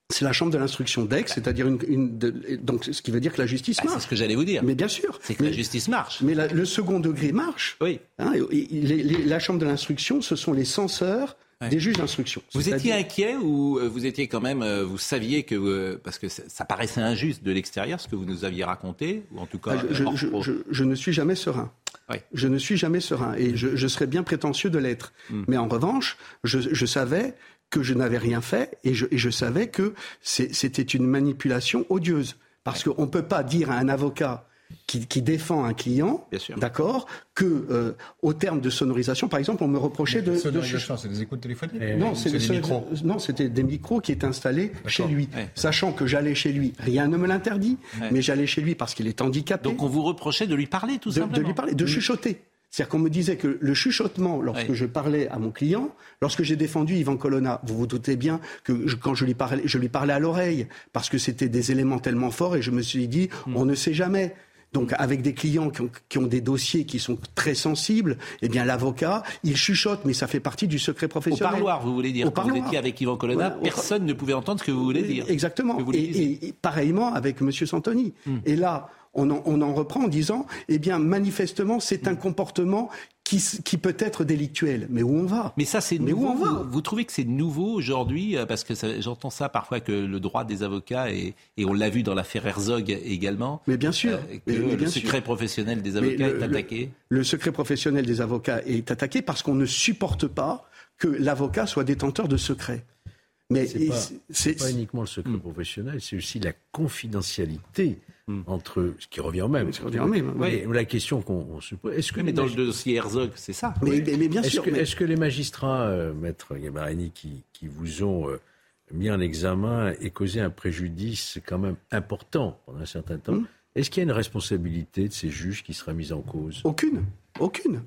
C'est la chambre de l'instruction d'Aix, c'est-à-dire une, une de, donc ce qui veut dire que la justice marche. C'est ce que j'allais vous dire. Mais bien sûr. C'est que mais, la justice marche. Mais la, le second degré marche. Oui. Hein, et, les, les, la chambre de l'instruction, ce sont les censeurs ouais. des juges d'instruction. Vous étiez inquiet ou vous étiez quand même, vous saviez que euh, parce que ça paraissait injuste de l'extérieur ce que vous nous aviez raconté ou en tout cas. Ah, je, je, je, je, ne suis jamais serein. Oui. Je ne suis jamais serein et je, serais bien prétentieux de l'être. Hmm. Mm. Mais en revanche, je, savais que je n'avais rien fait et je, et je savais que c'était une manipulation odieuse. Parce qu'on ne peut pas dire à un avocat qui, qui défend un client, d'accord, que euh, au terme de sonorisation, par exemple, on me reprochait de. Sonorisation, de... c'est des écoutes téléphoniques. Non, c'est des, des micros. Non, c'était des micros qui étaient installés chez lui, ouais. sachant que j'allais chez lui. Rien ne me l'interdit, ouais. mais j'allais chez lui parce qu'il est handicapé. Donc on vous reprochait de lui parler, tout de, simplement. De lui parler, de mmh. chuchoter. C'est-à-dire qu'on me disait que le chuchotement, lorsque je parlais à mon client, lorsque j'ai défendu Yvan Colonna, vous vous doutez bien que je- quand je lui parlais, je lui parlais à l'oreille, parce que c'était des éléments tellement forts, et je me suis dit, Mm. on ne sait jamais. Donc, avec des clients qui ont, qui ont des dossiers qui sont très sensibles, eh bien, l'avocat, il chuchote, mais ça fait partie du secret Au professionnel. parloir, vous voulez dire. Au Quand vous parloir. étiez avec Yvan Colonna, Voilà, au- personne ne pouvait entendre ce que vous voulez dire. Exactement. Vous Et, pareillement avec M. Santoni. Hmm. Et là, on en, on en reprend en disant, eh bien, manifestement, c'est un comportement qui, peut être délictuel. Mais où on va? Mais ça, c'est Mais où nouveau. on va? Vous, vous trouvez que c'est nouveau aujourd'hui euh, Parce que j'entends ça parfois que le droit des avocats, et, et on l'a vu dans l'affaire Herzog également, Mais bien sûr. euh, que Mais- mais le bien secret sûr. professionnel des Mais avocats le- est attaqué. Le secret professionnel des avocats est attaqué parce qu'on ne supporte pas que l'avocat soit détenteur de secrets. Mais C'est pas, pas uniquement le secret professionnel, c'est aussi la confidentialité entre ce qui revient au même. Ce qui revient au même, oui. La question qu'on on se pose, est-ce que mais dans le dossier Herzog, c'est ça. Mais, mais- mais bien est-ce sûr. que, mais- est-ce que les magistrats, euh, maître Gabarini, qui, qui vous ont euh, mis en examen et causé un préjudice quand même important pendant un certain temps, Hmm. est-ce qu'il y a une responsabilité de ces juges qui sera mise en cause? Aucune. Aucune.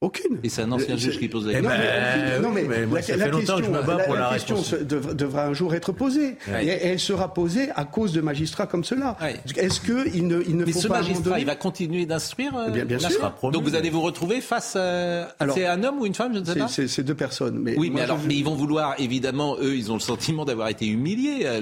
Aucune. Et c'est un ancien juge qui pose la non, question. mais, non, mais, mais moi, la, ça la fait longtemps que je me bats la- pour la la question réponse. se- dev- devra un jour être posée. Ouais. Et elle sera posée à cause de magistrats comme cela. Est-ce qu'il ne, il ne Mais faut ce pas magistrat, donné- il va continuer d'instruire euh, Bien- bien la sûr. promu. Donc vous allez vous retrouver face à... Alors, c'est un homme ou une femme, je ne sais pas? C'est c'est deux personnes. Mais Oui, moi, mais alors, je- mais ils vont vouloir, évidemment, eux, ils ont le sentiment d'avoir été humiliés. euh,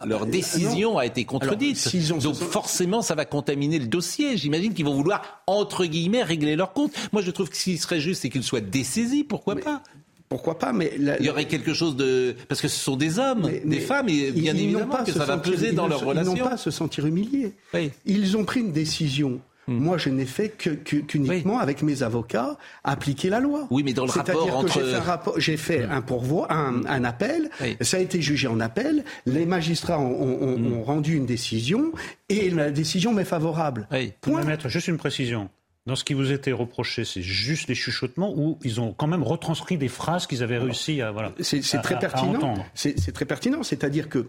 Leur, euh, leur décision non. a été contredite. Alors, Donc forcément, ça va contaminer le dossier. J'imagine qu'ils vont vouloir, entre guillemets, régler leur compte. Moi, je trouve que ce qui serait juste, c'est qu'ils soient dessaisis. Pourquoi pas? Pourquoi pas Mais la- il y aurait quelque chose de parce que ce sont des hommes, Mais- des mais femmes, et bien évidemment pas que ça va peser dans leur relation. Ils n'ont pas à se sentir humiliés. Oui. Ils ont pris une décision. Hmm. Moi, je n'ai fait que- que- qu'uniquement, avec mes avocats, appliquer la loi. Oui, mais dans le C'est-à-dire rapport que entre- j'ai fait un, rapport- j'ai fait un pourvoi, un, un appel. Oui. Ça a été jugé en appel. Les magistrats ont, ont- ont- ont rendu une décision et la décision m'est favorable. Point. Mettre juste une précision. Dans ce qui vous était reproché, c'est juste les chuchotements ou ils ont quand même retranscrit des phrases qu'ils avaient réussi à voilà. C'est c'est à- très pertinent. entendre. C'est c'est très pertinent. C'est-à-dire que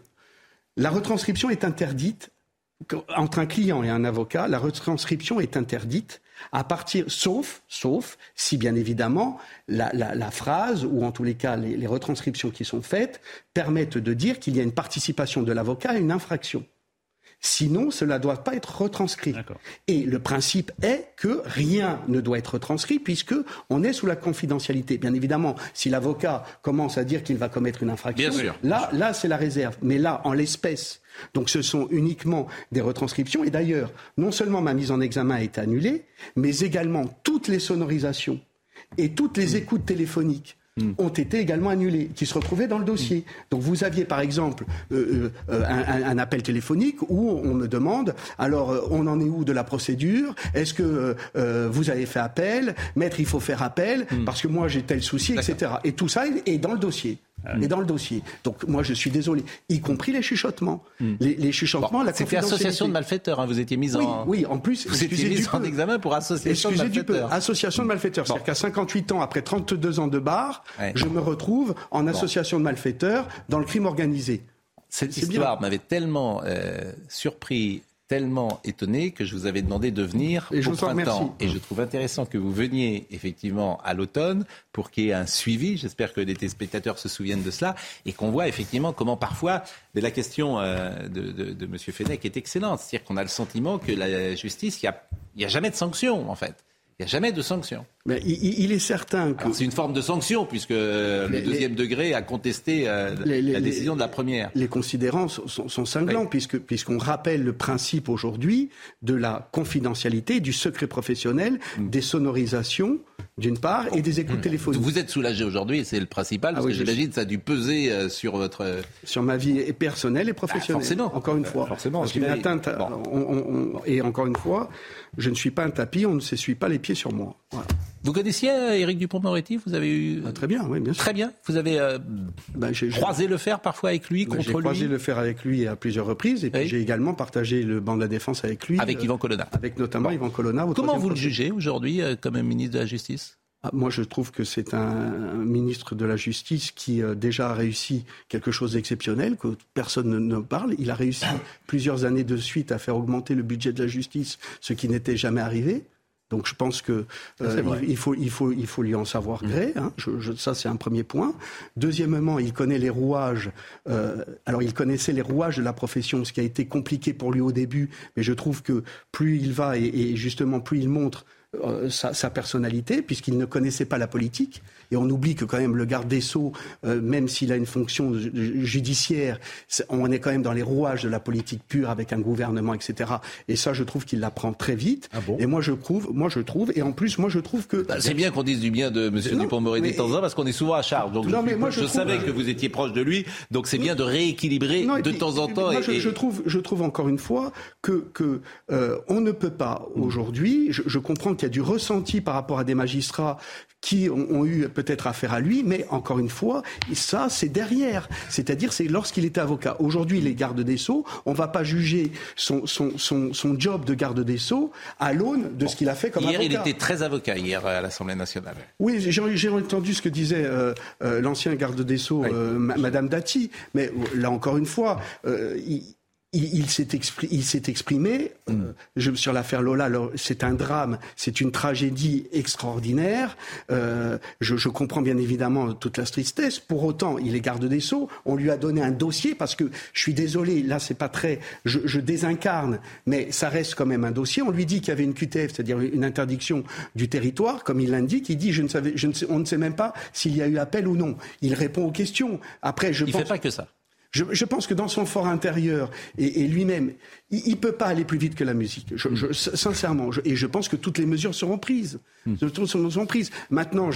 la retranscription est interdite entre un client et un avocat. La retranscription est interdite à partir, sauf, sauf si bien évidemment la, la- la phrase ou en tous les cas les, les retranscriptions qui sont faites permettent de dire qu'il y a une participation de l'avocat à une infraction. Sinon, cela ne doit pas être retranscrit. Et le principe est que rien ne doit être retranscrit puisque on est sous la confidentialité. Bien évidemment, si l'avocat commence à dire qu'il va commettre une infraction, Bien sûr. là, là, c'est la réserve. Mais là, en l'espèce, donc ce sont uniquement des retranscriptions. Et d'ailleurs, non seulement ma mise en examen a été annulée, mais également toutes les sonorisations et toutes les écoutes téléphoniques ont été également annulées, qui se retrouvaient dans le dossier. Donc vous aviez par exemple euh, euh, un, appel téléphonique où on me demande, alors euh, on en est où de la procédure? Est-ce que euh, vous avez fait appel? Maître, il faut faire appel parce que moi j'ai tel souci, etc. Et tout ça est dans le dossier. Est dans le dossier. Donc moi je suis désolé, y compris les chuchotements. Les, les chuchotements, la C'était association de malfaiteurs. hein, Vous étiez mise Oui, en. oui, en plus, Vous étiez excusez mise en examen pour association de Excusez du peu, malfaiteurs. association de malfaiteurs. C'est-à-dire qu'à 58 ans, après 32 ans de bar, Ouais. je me retrouve en association de malfaiteurs dans le crime organisé. Cette histoire m'avait tellement euh, surpris, tellement étonné que je vous avais demandé de venir Et au printemps. Et je trouve intéressant que vous veniez effectivement à l'automne pour qu'il y ait un suivi. J'espère que les téléspectateurs se souviennent de cela et qu'on voit effectivement comment parfois. Mais la question euh, de, de, de M. Fenech est excellente. C'est-à-dire qu'on a le sentiment que la justice, il n'y a, y a jamais de sanction en fait. Il n'y a jamais de sanction. Mais il, est certain que. C'est une forme de sanction puisque le Les- deuxième degré a contesté euh, Les- la décision de la première. Les considérants sont, cinglants, puisque, puisqu'on rappelle le principe aujourd'hui de la confidentialité, du secret professionnel, Mm. des sonorisations, d'une part, et des écoutes téléphoniques. Vous êtes soulagé aujourd'hui, et c'est le principal, parce Ah oui, que je j'imagine que ça a dû peser euh, sur votre... euh, Sur ma vie personnelle et professionnelle. Ah, forcément. Encore une fois. forcément, Parce parce qu'une que- atteinte. à- on- on- on- et encore une fois, je ne suis pas un tapis, on ne s'essuie pas les pieds sur moi. Voilà. Vous connaissiez euh, Éric Dupont-Moretti? Vous avez eu... Ah, très bien, oui, bien sûr. Très bien. Vous avez euh, Ben, j'ai- j'ai- croisé le fer parfois avec lui, Ben, J'ai contre croisé lui? le faire avec lui à plusieurs reprises et puis Oui. j'ai également partagé le banc de la défense avec lui. Avec euh, Yvan Colonna. Avec notamment Yvan Colonna. Comment vous le jugez aujourd'hui euh, comme ministre de la Justice? Ah, Moi, je trouve que c'est un, un ministre de la Justice qui euh, déjà a réussi quelque chose d'exceptionnel, que personne ne, ne parle. Il a réussi plusieurs années de suite à faire augmenter le budget de la justice, ce qui n'était jamais arrivé. Donc je pense que euh, il, faut, il, faut, il faut lui en savoir gré. hein. Je- je- ça, c'est un premier point. Deuxièmement, il connaît les rouages. euh, alors, il connaissait les rouages de la profession, ce qui a été compliqué pour lui au début. Mais je trouve que plus il va et, et justement plus il montre euh, sa, sa personnalité, puisqu'il ne connaissait pas la politique. Et on oublie que quand même le garde des Sceaux, euh, même s'il a une fonction ju- judiciaire, on est quand même dans les rouages de la politique pure avec un gouvernement, etc. Et ça, je trouve qu'il l'apprend très vite. et moi, je trouve, moi, je trouve, et en plus, moi, je trouve que Bah, C'est bien qu'on dise du bien de M. Dupont-Moretti de temps en temps, parce qu'on est souvent à charge. Donc Non, je, mais moi, je je trouve- savais que vous étiez proche de lui, donc c'est bien de rééquilibrer Non, de puis, temps en temps. Moi, et- je, et- je trouve, je trouve encore une fois que, que euh, on ne peut pas aujourd'hui. Je, je comprends qu'il y a du ressenti par rapport à des magistrats qui ont, ont eu peut-être affaire à lui, mais encore une fois, ça c'est derrière. C'est-à-dire, c'est lorsqu'il était avocat. Aujourd'hui, il est garde des sceaux. On va pas juger son, son, son, son job de garde des sceaux à l'aune de ce qu'il a fait comme Hier, avocat. il était très avocat, hier, à l'Assemblée nationale. Oui, j'ai entendu ce que disait euh, euh, l'ancien garde des Sceaux, euh, ma- Madame Dati, mais euh, là encore une fois, euh, il, il, s'est exprimé, euh, je, sur l'affaire Lola. C'est un drame, c'est une tragédie extraordinaire. Euh, je, je, comprends bien évidemment toute la tristesse. Pour autant, il est garde des sceaux. On lui a donné un dossier parce que je suis désolé, là c'est pas très, je, je, désincarne, mais ça reste quand même un dossier. On lui dit qu'il y avait une QTF, c'est-à-dire une interdiction du territoire, comme il l'indique. Il dit, je ne savais, je ne sais, on ne sait même pas s'il y a eu appel ou non. Il répond aux questions. Après, je il pense... fait pas que ça. Je, pense que dans son fort intérieur et, lui-même, il ne peut pas aller plus vite que la musique. Je, sincèrement, et je pense que toutes les mesures seront prises. Hmm. Seront prises. Maintenant,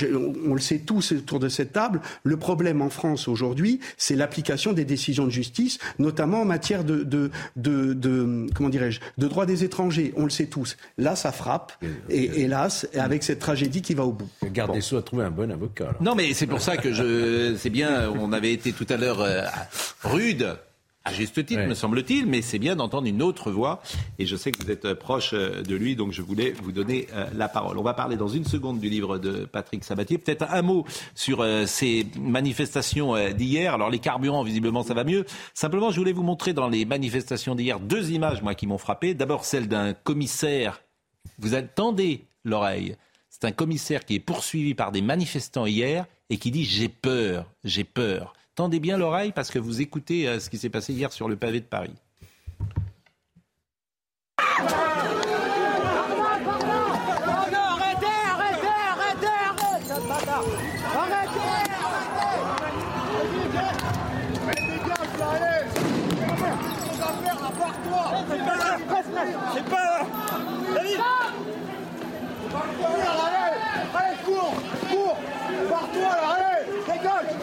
on, le sait tous autour de cette table, le problème en France aujourd'hui, c'est l'application des décisions de justice, notamment en matière de, de, de, comment dirais-je, de droit des étrangers. On le sait tous. Là, ça frappe, et hélas, avec cette tragédie qui va au bout. Le garde des Sceaux a trouvé un bon avocat. Non, mais c'est pour ça que je, c'est bien. On avait été tout à l'heure euh, rude à juste titre, me semble-t-il, mais c'est bien d'entendre une autre voix. Et je sais que vous êtes euh, proche euh, de lui, donc je voulais vous donner euh, la parole. On va parler dans une seconde du livre de Patrick Sabatier. Peut-être un mot sur ces manifestations d'hier. Alors les carburants, visiblement, ça va mieux. Simplement, je voulais vous montrer dans les manifestations d'hier deux images, moi, qui m'ont frappé. D'abord, celle d'un commissaire. Vous attendez l'oreille. C'est un commissaire qui est poursuivi par des manifestants hier et qui dit j'ai peur, j'ai peur. Tendez bien l'oreille parce que vous écoutez euh, ce qui s'est passé hier sur le pavé de Paris. C'est pas Allez, cours Cours Pars-toi là, allez Dégage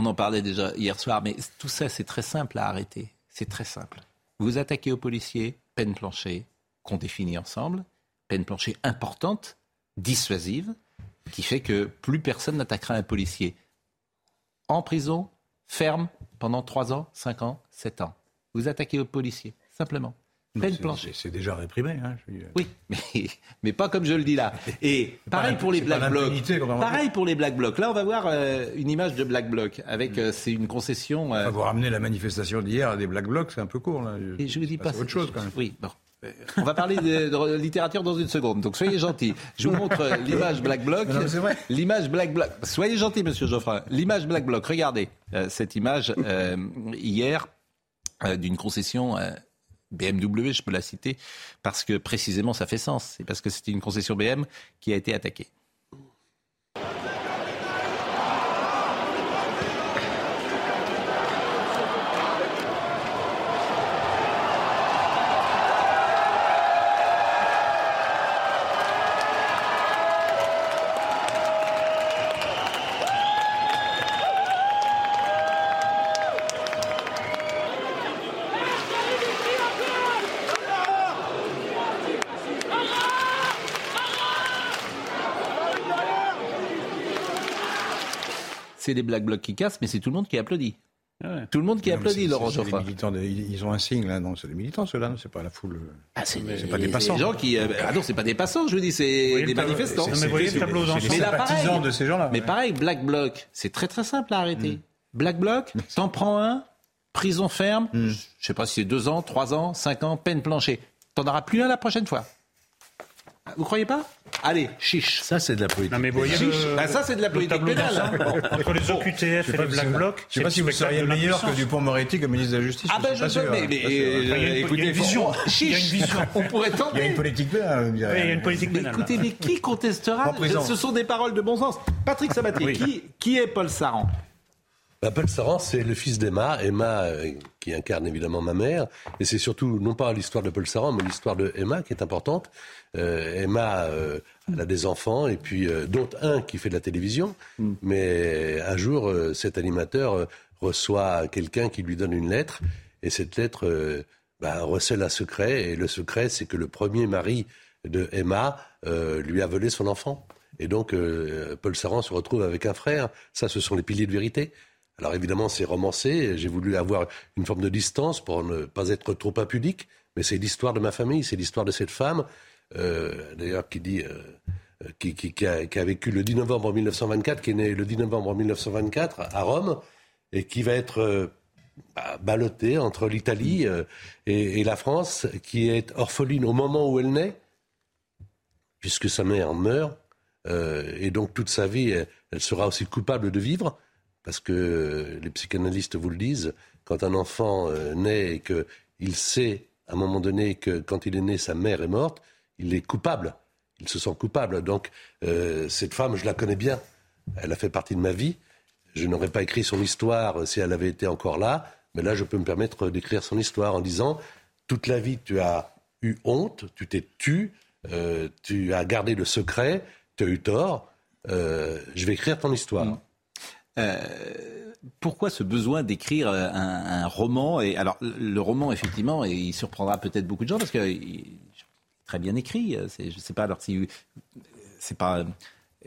On en parlait déjà hier soir, mais tout ça, c'est très simple à arrêter. C'est très simple. Vous attaquez aux policiers, peine planchée, qu'on définit ensemble, peine planchée importante, dissuasive, qui fait que plus personne n'attaquera un policier. En prison, ferme, pendant 3 ans, 5 ans, 7 ans. Vous attaquez aux policiers, simplement. C'est déjà réprimé. Hein, oui, mais, mais, pas comme je le dis là. Et pareil pour les Black Blocs. Pareil pour les Black Blocs. Là, on va voir euh, une image de Black Bloc avec mm. euh, c'est une concession. Euh... Vous ramener la manifestation d'hier à des Black Blocs, c'est un peu court là. Et je vous dis pas. C'est autre chose quand même. Oui. Bon. On va parler de, littérature dans une seconde, donc soyez gentils. Je vous montre euh, l'image Black Bloc. L'image Black Bloc. Soyez gentil, Monsieur Geoffrin. L'image Black Bloc. Regardez cette image hier d'une concession BMW, je peux la citer, parce que précisément ça fait sens. C'est parce que c'était une concession BM qui a été attaquée. C'est des Black Blocs qui cassent, mais c'est tout le monde qui applaudit. Ah tout le monde qui applaudit, Laurent Geoffroy. Ils ont un signe, là, non, c'est des militants, ceux-là, c'est pas la foule. Ah, c'est pas des passants. Des gens qui, euh, ah non, c'est pas des passants, je vous dis, c'est des manifestants. Mais voyez le tableau Mais là, pareil, de ces gens-là. Mais pareil, Black Bloc, c'est très très simple à arrêter. Hmm. Black Bloc, t'en prends un, prison ferme, hmm. je sais pas si c'est deux ans, trois ans, cinq ans, peine planchée. T'en auras plus un la prochaine fois. Vous croyez pas Allez, chiche. Ça, c'est de la politique. Non, mais voyez bah, ça, c'est de la politique pénale. Hein. Entre les OQTF et les Black Blocs, je ne sais pas si vous seriez meilleur que Dupont-Moretti comme ministre de la Justice. Ah ben, je sais, mais, mais écoutez, il y a une vision. Chiche. On pourrait tenter. Il y a une politique pénale. Il y a une politique pénale. Écoutez, mais qui contestera Ce sont des paroles de bon sens. Patrick Sabatier, qui est Paul Saran bah, Paul Saran, c'est le fils d'Emma. Emma, euh, qui incarne évidemment ma mère. Et c'est surtout, non pas l'histoire de Paul Saran, mais l'histoire de Emma qui est importante. Euh, Emma, euh, elle a des enfants, et puis dont un qui fait de la télévision. Mm. Mais un jour, cet animateur reçoit quelqu'un qui lui donne une lettre. Et cette lettre bah, recèle un secret. Et le secret, c'est que le premier mari de Emma lui a volé son enfant. Et donc, Paul Saran se retrouve avec un frère. Ça, ce sont les piliers de vérité. Alors évidemment, c'est romancé. J'ai voulu avoir une forme de distance pour ne pas être trop impudique. Mais c'est l'histoire de ma famille, c'est l'histoire de cette femme. Euh, d'ailleurs, qui dit, euh, qui, qui, a, vécu le 10 novembre 1924, qui est né le 10 novembre 1924 à Rome, et qui va être euh, ballotté entre l'Italie euh, et, la France, qui est orpheline au moment où elle naît, puisque sa mère meurt, euh, et donc toute sa vie, elle, elle sera aussi coupable de vivre, parce que les psychanalystes vous le disent, quand un enfant euh, naît et qu'il sait à un moment donné que quand il est né, sa mère est morte, il est coupable. Il se sent coupable. Donc euh, cette femme, je la connais bien. Elle a fait partie de ma vie. Je n'aurais pas écrit son histoire si elle avait été encore là. Mais là, je peux me permettre d'écrire son histoire en disant, toute la vie, tu as eu honte, tu t'es tu, euh, tu as gardé le secret, tu as eu tort. Euh, je vais écrire ton histoire. Euh, pourquoi ce besoin d'écrire un, un, roman? Et alors le roman effectivement et il surprendra peut-être beaucoup de gens parce que très bien écrit c'est, je sais pas alors si c'est pas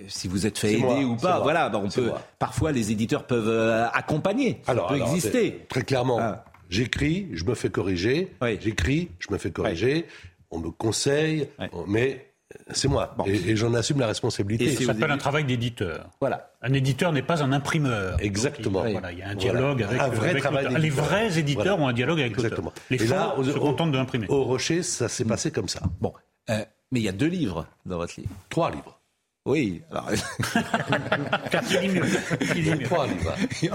si vous êtes fait aider moi, ou pas voilà on peut moi. parfois les éditeurs peuvent euh, accompagner alors, ça peut alors, exister très clairement ah. j'écris je me fais corriger oui. j'écris je me fais corriger oui. on me conseille oui. mais c'est moi. Bon. Et, et j'en assume la responsabilité. Et ça s'appelle un travail d'éditeur. Voilà. Un éditeur n'est pas un imprimeur. Exactement. Il, voilà, il y a un dialogue voilà. avec, un vrai avec travail Les vrais éditeurs voilà. ont un dialogue avec Exactement. Les et faux là, se contentent de l'imprimer. Au Rocher, ça s'est passé comme ça. Bon. Euh, mais il y a deux livres dans votre livre. Trois livres. Oui, alors. qui dit mieux, qui dit mieux. Trois livres.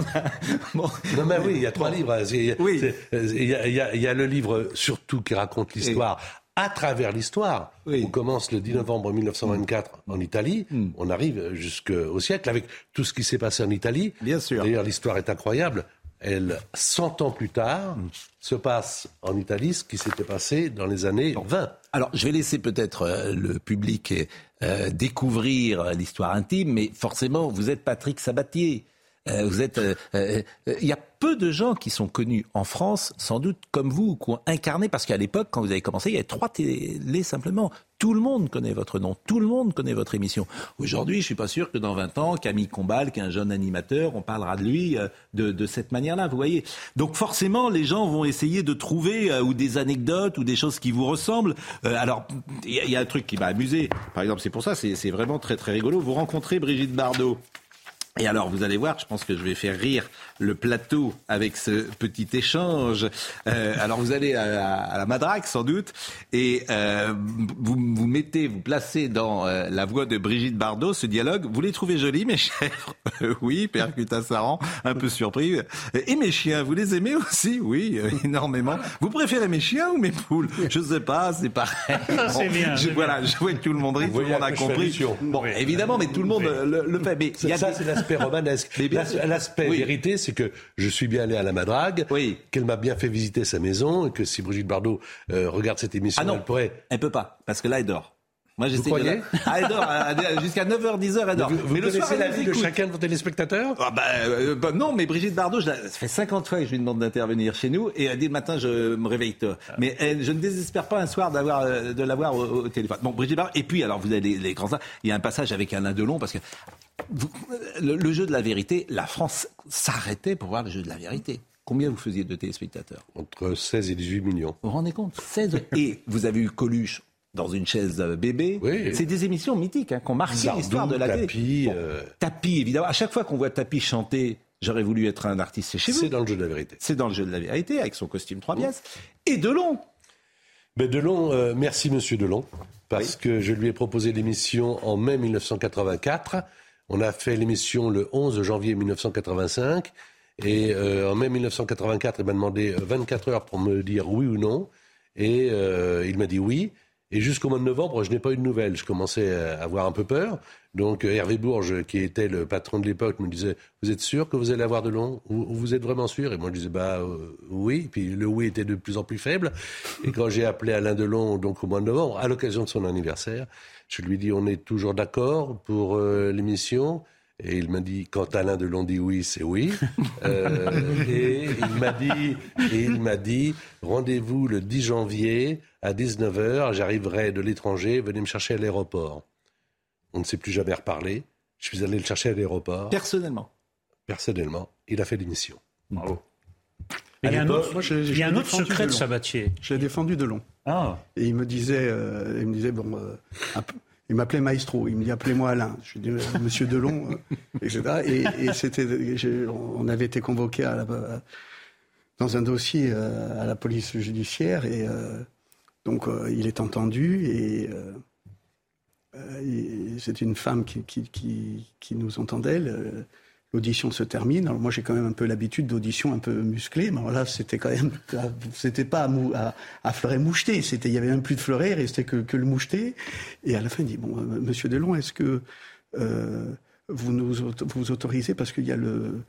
bon. Non, mais oui, il y a trois bon. livres. Il oui. Il y, a, il, y a, il y, a, le livre surtout qui raconte l'histoire. À travers l'histoire, oui. on commence le 10 novembre 1924 mmh. en Italie, mmh. on arrive jusqu'au siècle avec tout ce qui s'est passé en Italie. Bien sûr. D'ailleurs, l'histoire est incroyable. Elle, 100 ans plus tard, mmh. se passe en Italie ce qui s'était passé dans les années bon. 20. Alors, je vais laisser peut-être euh, le public euh, découvrir l'histoire intime, mais forcément, vous êtes Patrick Sabatier. Euh, vous êtes. Il y a peu de gens qui sont connus en France, sans doute comme vous, qui ont incarné, parce qu'à l'époque, quand vous avez commencé, il y avait trois télés simplement. Tout le monde connaît votre nom, tout le monde connaît votre émission. Aujourd'hui, je ne suis pas sûr que dans 20 ans, Camille Combal, qui est un jeune animateur, on parlera de lui euh, de, de cette manière-là, vous voyez. Donc forcément, les gens vont essayer de trouver euh, ou des anecdotes ou des choses qui vous ressemblent. Euh, alors, il y, y, a un truc qui m'a amusé. Par exemple, c'est pour ça, c'est vraiment très très rigolo. Vous rencontrez Brigitte Bardot. Et alors, vous allez voir, je pense que je vais faire rire le plateau avec ce petit échange. Euh, alors, vous allez à, à, la Madrague, sans doute, et euh, vous vous mettez, vous placez dans euh, la voix de Brigitte Bardot ce dialogue. Vous les trouvez jolis, mes chers? Oui, Percuta Saran, un peu surpris. Et mes chiens, vous les aimez aussi? Oui, euh, énormément. Vous préférez mes chiens ou mes poules? Je sais pas, c'est pareil. Bon, c'est bien. Je, voilà, bien. je vois que tout le monde rit, tout le monde a compris. Bon, oui. évidemment, mais tout le monde oui. le, le, fait. Mais ça, ça c'est l'aspect romanesque. L'aspect oui. vérité, c'est que je suis bien allé à la Madrague, oui. qu'elle m'a bien fait visiter sa maison, et que si Brigitte Bardot euh, regarde cette émission, ah non, elle pourrait. Elle peut pas, parce que là, elle dort. Moi, croyez la... ah, elle dort jusqu'à 9h, 10h, elle dort. Vous, vous mais le soir, la vie de chacun de vos téléspectateurs? Ah bah, euh, bah, Non, mais Brigitte Bardot, je la... ça fait 50 fois que je lui demande d'intervenir chez nous, et elle dit le matin, je me réveille tôt. Ah. Mais elle, je ne désespère pas un soir d'avoir, euh, de l'avoir au, au, téléphone. Bon, Brigitte Bardot, et puis, alors, vous avez les, les grands... Il y a un passage avec Alain Delon, parce que le, le jeu de la vérité, la France s'arrêtait pour voir le jeu de la vérité. Combien vous faisiez de téléspectateurs? Entre 16 et 18 millions. Vous vous rendez compte? 16 Et vous avez eu Coluche dans une chaise bébé. Oui. C'est des émissions mythiques hein, qui ont marqué l'histoire de la tapis, télé. Bon, euh... Tapis, évidemment. À chaque fois qu'on voit Tapis chanter, j'aurais voulu être un artiste chez vous. C'est dans le jeu de la vérité. C'est dans le jeu de la vérité, avec son costume trois pièces. Et Delon? Mais Delon, euh, merci Monsieur Delon, parce oui. que je lui ai proposé l'émission en mai 1984. On a fait l'émission le 11 janvier 1985. Et euh, en mai 1984, il m'a demandé 24 heures pour me dire oui ou non. Et euh, il m'a dit oui. Et jusqu'au mois de novembre, je n'ai pas eu de nouvelles. Je commençais à avoir un peu peur. Donc Hervé Bourges, qui était le patron de l'époque, me disait Vous êtes sûr que vous allez avoir de long Vous êtes vraiment sûr? Et moi, je disais Bah euh, oui. Puis le oui était de plus en plus faible. Et quand j'ai appelé Alain Delon, donc au mois de novembre, à l'occasion de son anniversaire, je lui dis On est toujours d'accord pour euh, l'émission et il m'a dit, quand Alain Delon dit oui, c'est oui. Euh, et il m'a dit, et il m'a dit, rendez-vous le 10 janvier à 19h, j'arriverai de l'étranger, venez me chercher à l'aéroport. On ne s'est plus jamais reparlé. Je suis allé le chercher à l'aéroport. Personnellement Personnellement. Il a fait l'émission. Bravo. Il y a un autre, il y a un autre secret de, Sabatier. Je l'ai défendu de long. Ah. Et il me disait, euh, il me disait bon, euh, il m'appelait Maestro. Il me dit appelez-moi Alain. Je dis Monsieur Delon, euh, etc. Et, et c'était, on avait été convoqué à la, dans un dossier à la police judiciaire et donc il est entendu et euh, c'est une femme qui, qui, nous entendait. L'audition se termine. Alors moi, j'ai quand même un peu l'habitude d'audition un peu musclée, mais alors là, c'était quand même, c'était pas à, à, fleuret moucheté. C'était, il y avait même plus de fleuret, il restait que, que le moucheté. Et à la fin, il dit bon, euh, Monsieur Delon, est-ce que euh, vous nous vous autorisez parce qu'il y a le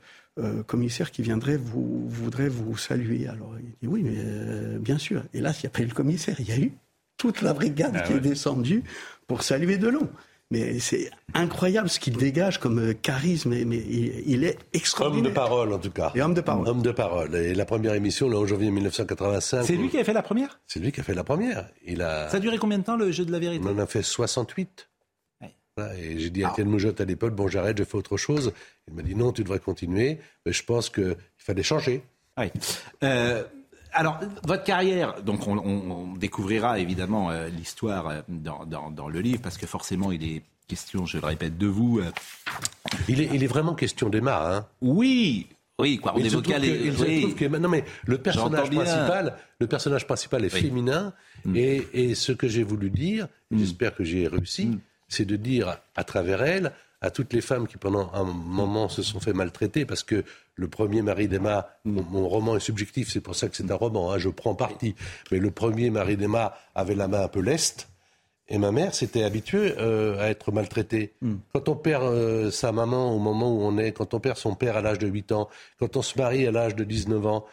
commissaire qui viendrait vous voudrait vous saluer. Alors il dit oui, mais bien sûr. Et là, il n'y a pas eu le commissaire, il y a eu toute la brigade ah qui est descendue pour saluer Delon. Mais c'est incroyable ce qu'il dégage comme euh, charisme, mais il, est extraordinaire. Homme de parole, en tout cas. Et homme de parole. Homme de parole. Et la première émission, le 11 janvier 1985. C'est lui qui a fait la première? C'est lui qui a fait la première. Il a... Ça a duré combien de temps, le jeu de la vérité? On en a fait 68. et j'ai dit à Ken Moujotte à l'époque, bon, j'arrête, je fais autre chose. Il m'a dit, non, tu devrais continuer. Mais je pense qu'il fallait changer. Oui. Euh, alors, votre carrière, donc on, découvrira évidemment euh, l'histoire euh, dans, le livre, parce que forcément, il est question, je le répète, de vous. Euh. Il, est, il est vraiment question d'Emma, hein Oui, oui, quoi. On évoquait les... que, non, mais le personnage principal, le personnage principal est féminin, mm. et, et, ce que j'ai voulu dire, mm. j'espère que j'ai réussi, mm. c'est de dire à travers elle à toutes les femmes qui pendant un moment se sont fait maltraiter, parce que le premier mari d'Emma, mon, roman est subjectif, c'est pour ça que c'est un roman, hein, je prends parti, mais le premier mari d'Emma avait la main un peu leste, et ma mère s'était habituée euh, à être maltraitée. Hmm. Quand on perd euh, sa maman au moment où on est, quand on perd son père à l'âge de 8 ans, quand on se marie à l'âge de 19 ans,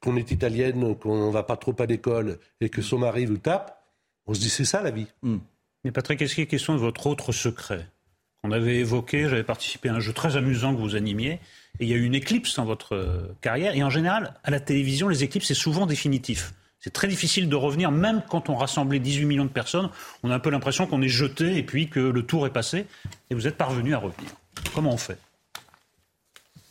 qu'on est italienne, qu'on ne va pas trop à l'école et que son mari vous tape, on se dit c'est ça la vie. Hmm. Mais Patrick, est-ce qu'il est question de votre autre secret? On avait évoqué, j'avais participé à un jeu très amusant que vous animiez, et il y a eu une éclipse dans votre euh, carrière. Et en général, à la télévision, les éclipses, c'est souvent définitif. C'est très difficile de revenir, même quand on rassemblait 18 millions de personnes. On a un peu l'impression qu'on est jeté et puis que le tour est passé. Et vous êtes parvenu à revenir. Comment on fait?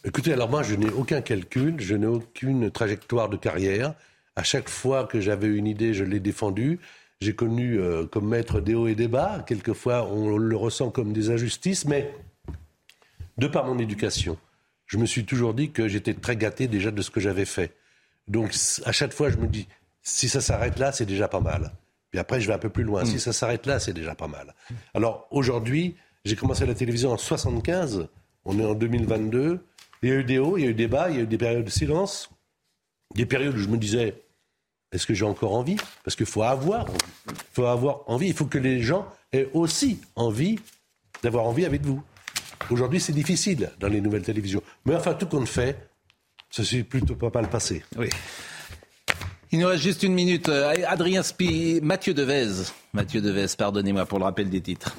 Écoutez, alors moi, je n'ai aucun calcul, je n'ai aucune trajectoire de carrière. À chaque fois que j'avais une idée, je l'ai défendue. J'ai connu euh, comme maître des hauts et des bas. Quelquefois, on le ressent comme des injustices, mais de par mon éducation, je me suis toujours dit que j'étais très gâté déjà de ce que j'avais fait. Donc, à chaque fois, je me dis, si ça s'arrête là, c'est déjà pas mal. Puis après, je vais un peu plus loin. Si mm. ça s'arrête là, c'est déjà pas mal. Alors, aujourd'hui, j'ai commencé la télévision en 75. On est en 2022. Il y a eu des hauts, il y a eu des bas, il y a eu des périodes de silence. Des périodes où je me disais, est-ce que j'ai encore envie? Parce qu'il faut avoir envie. Il faut avoir envie. Il faut que les gens aient aussi envie d'avoir envie avec vous. Aujourd'hui, c'est difficile dans les nouvelles télévisions. Mais enfin, tout compte fait, ça s'est plutôt pas mal passé. Oui. Il nous reste juste une minute. Euh, Adrien Spi, Mathieu Devez. Mathieu Devez, pardonnez-moi pour le rappel des titres.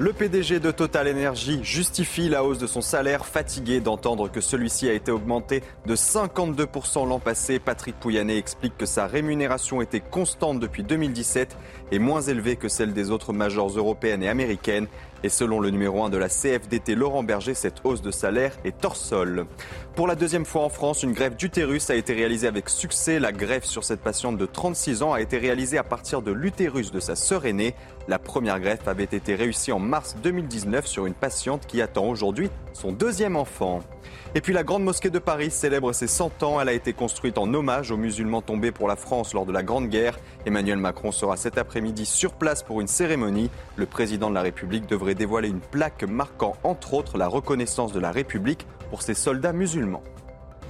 Le PDG de Total Energy justifie la hausse de son salaire, fatigué d'entendre que celui-ci a été augmenté de 52% l'an passé. Patrick Pouyanné explique que sa rémunération était constante depuis 2017 et moins élevée que celle des autres majors européennes et américaines. Et selon le numéro 1 de la CFDT, Laurent Berger, cette hausse de salaire est hors sol. Pour la deuxième fois en France, une greffe d'utérus a été réalisée avec succès. La greffe sur cette patiente de 36 ans a été réalisée à partir de l'utérus de sa sœur aînée. La première greffe avait été réussie en mars 2019 sur une patiente qui attend aujourd'hui son deuxième enfant. Et puis la Grande Mosquée de Paris célèbre ses 100 ans. Elle a été construite en hommage aux musulmans tombés pour la France lors de la Grande Guerre. Emmanuel Macron sera cet après-midi sur place pour une cérémonie. Le président de la République devrait dévoiler une plaque marquant entre autres la reconnaissance de la République pour ses soldats musulmans.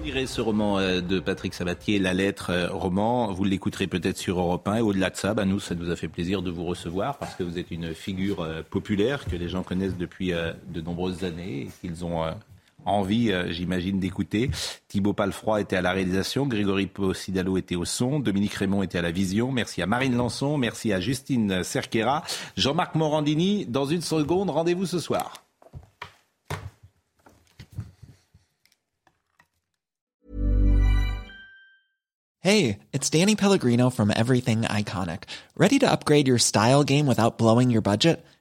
Vous lirez ce roman euh, de Patrick Sabatier, La lettre euh, roman. Vous l'écouterez peut-être sur Europe 1. Et au-delà de ça, bah, nous, ça nous a fait plaisir de vous recevoir parce que vous êtes une figure euh, populaire que les gens connaissent depuis de nombreuses années et qu'ils ont envie, euh, j'imagine, d'écouter. Thibaut Palfroy était à la réalisation, Grégory Possidalo était au son, Dominique Raymond était à la vision. Merci à Marine Lançon, merci à Justine Cerquera, Jean-Marc Morandini. Dans une seconde, rendez-vous ce soir. Hey, it's Danny Pellegrino from Everything Iconic. Ready to upgrade your style game without blowing your budget?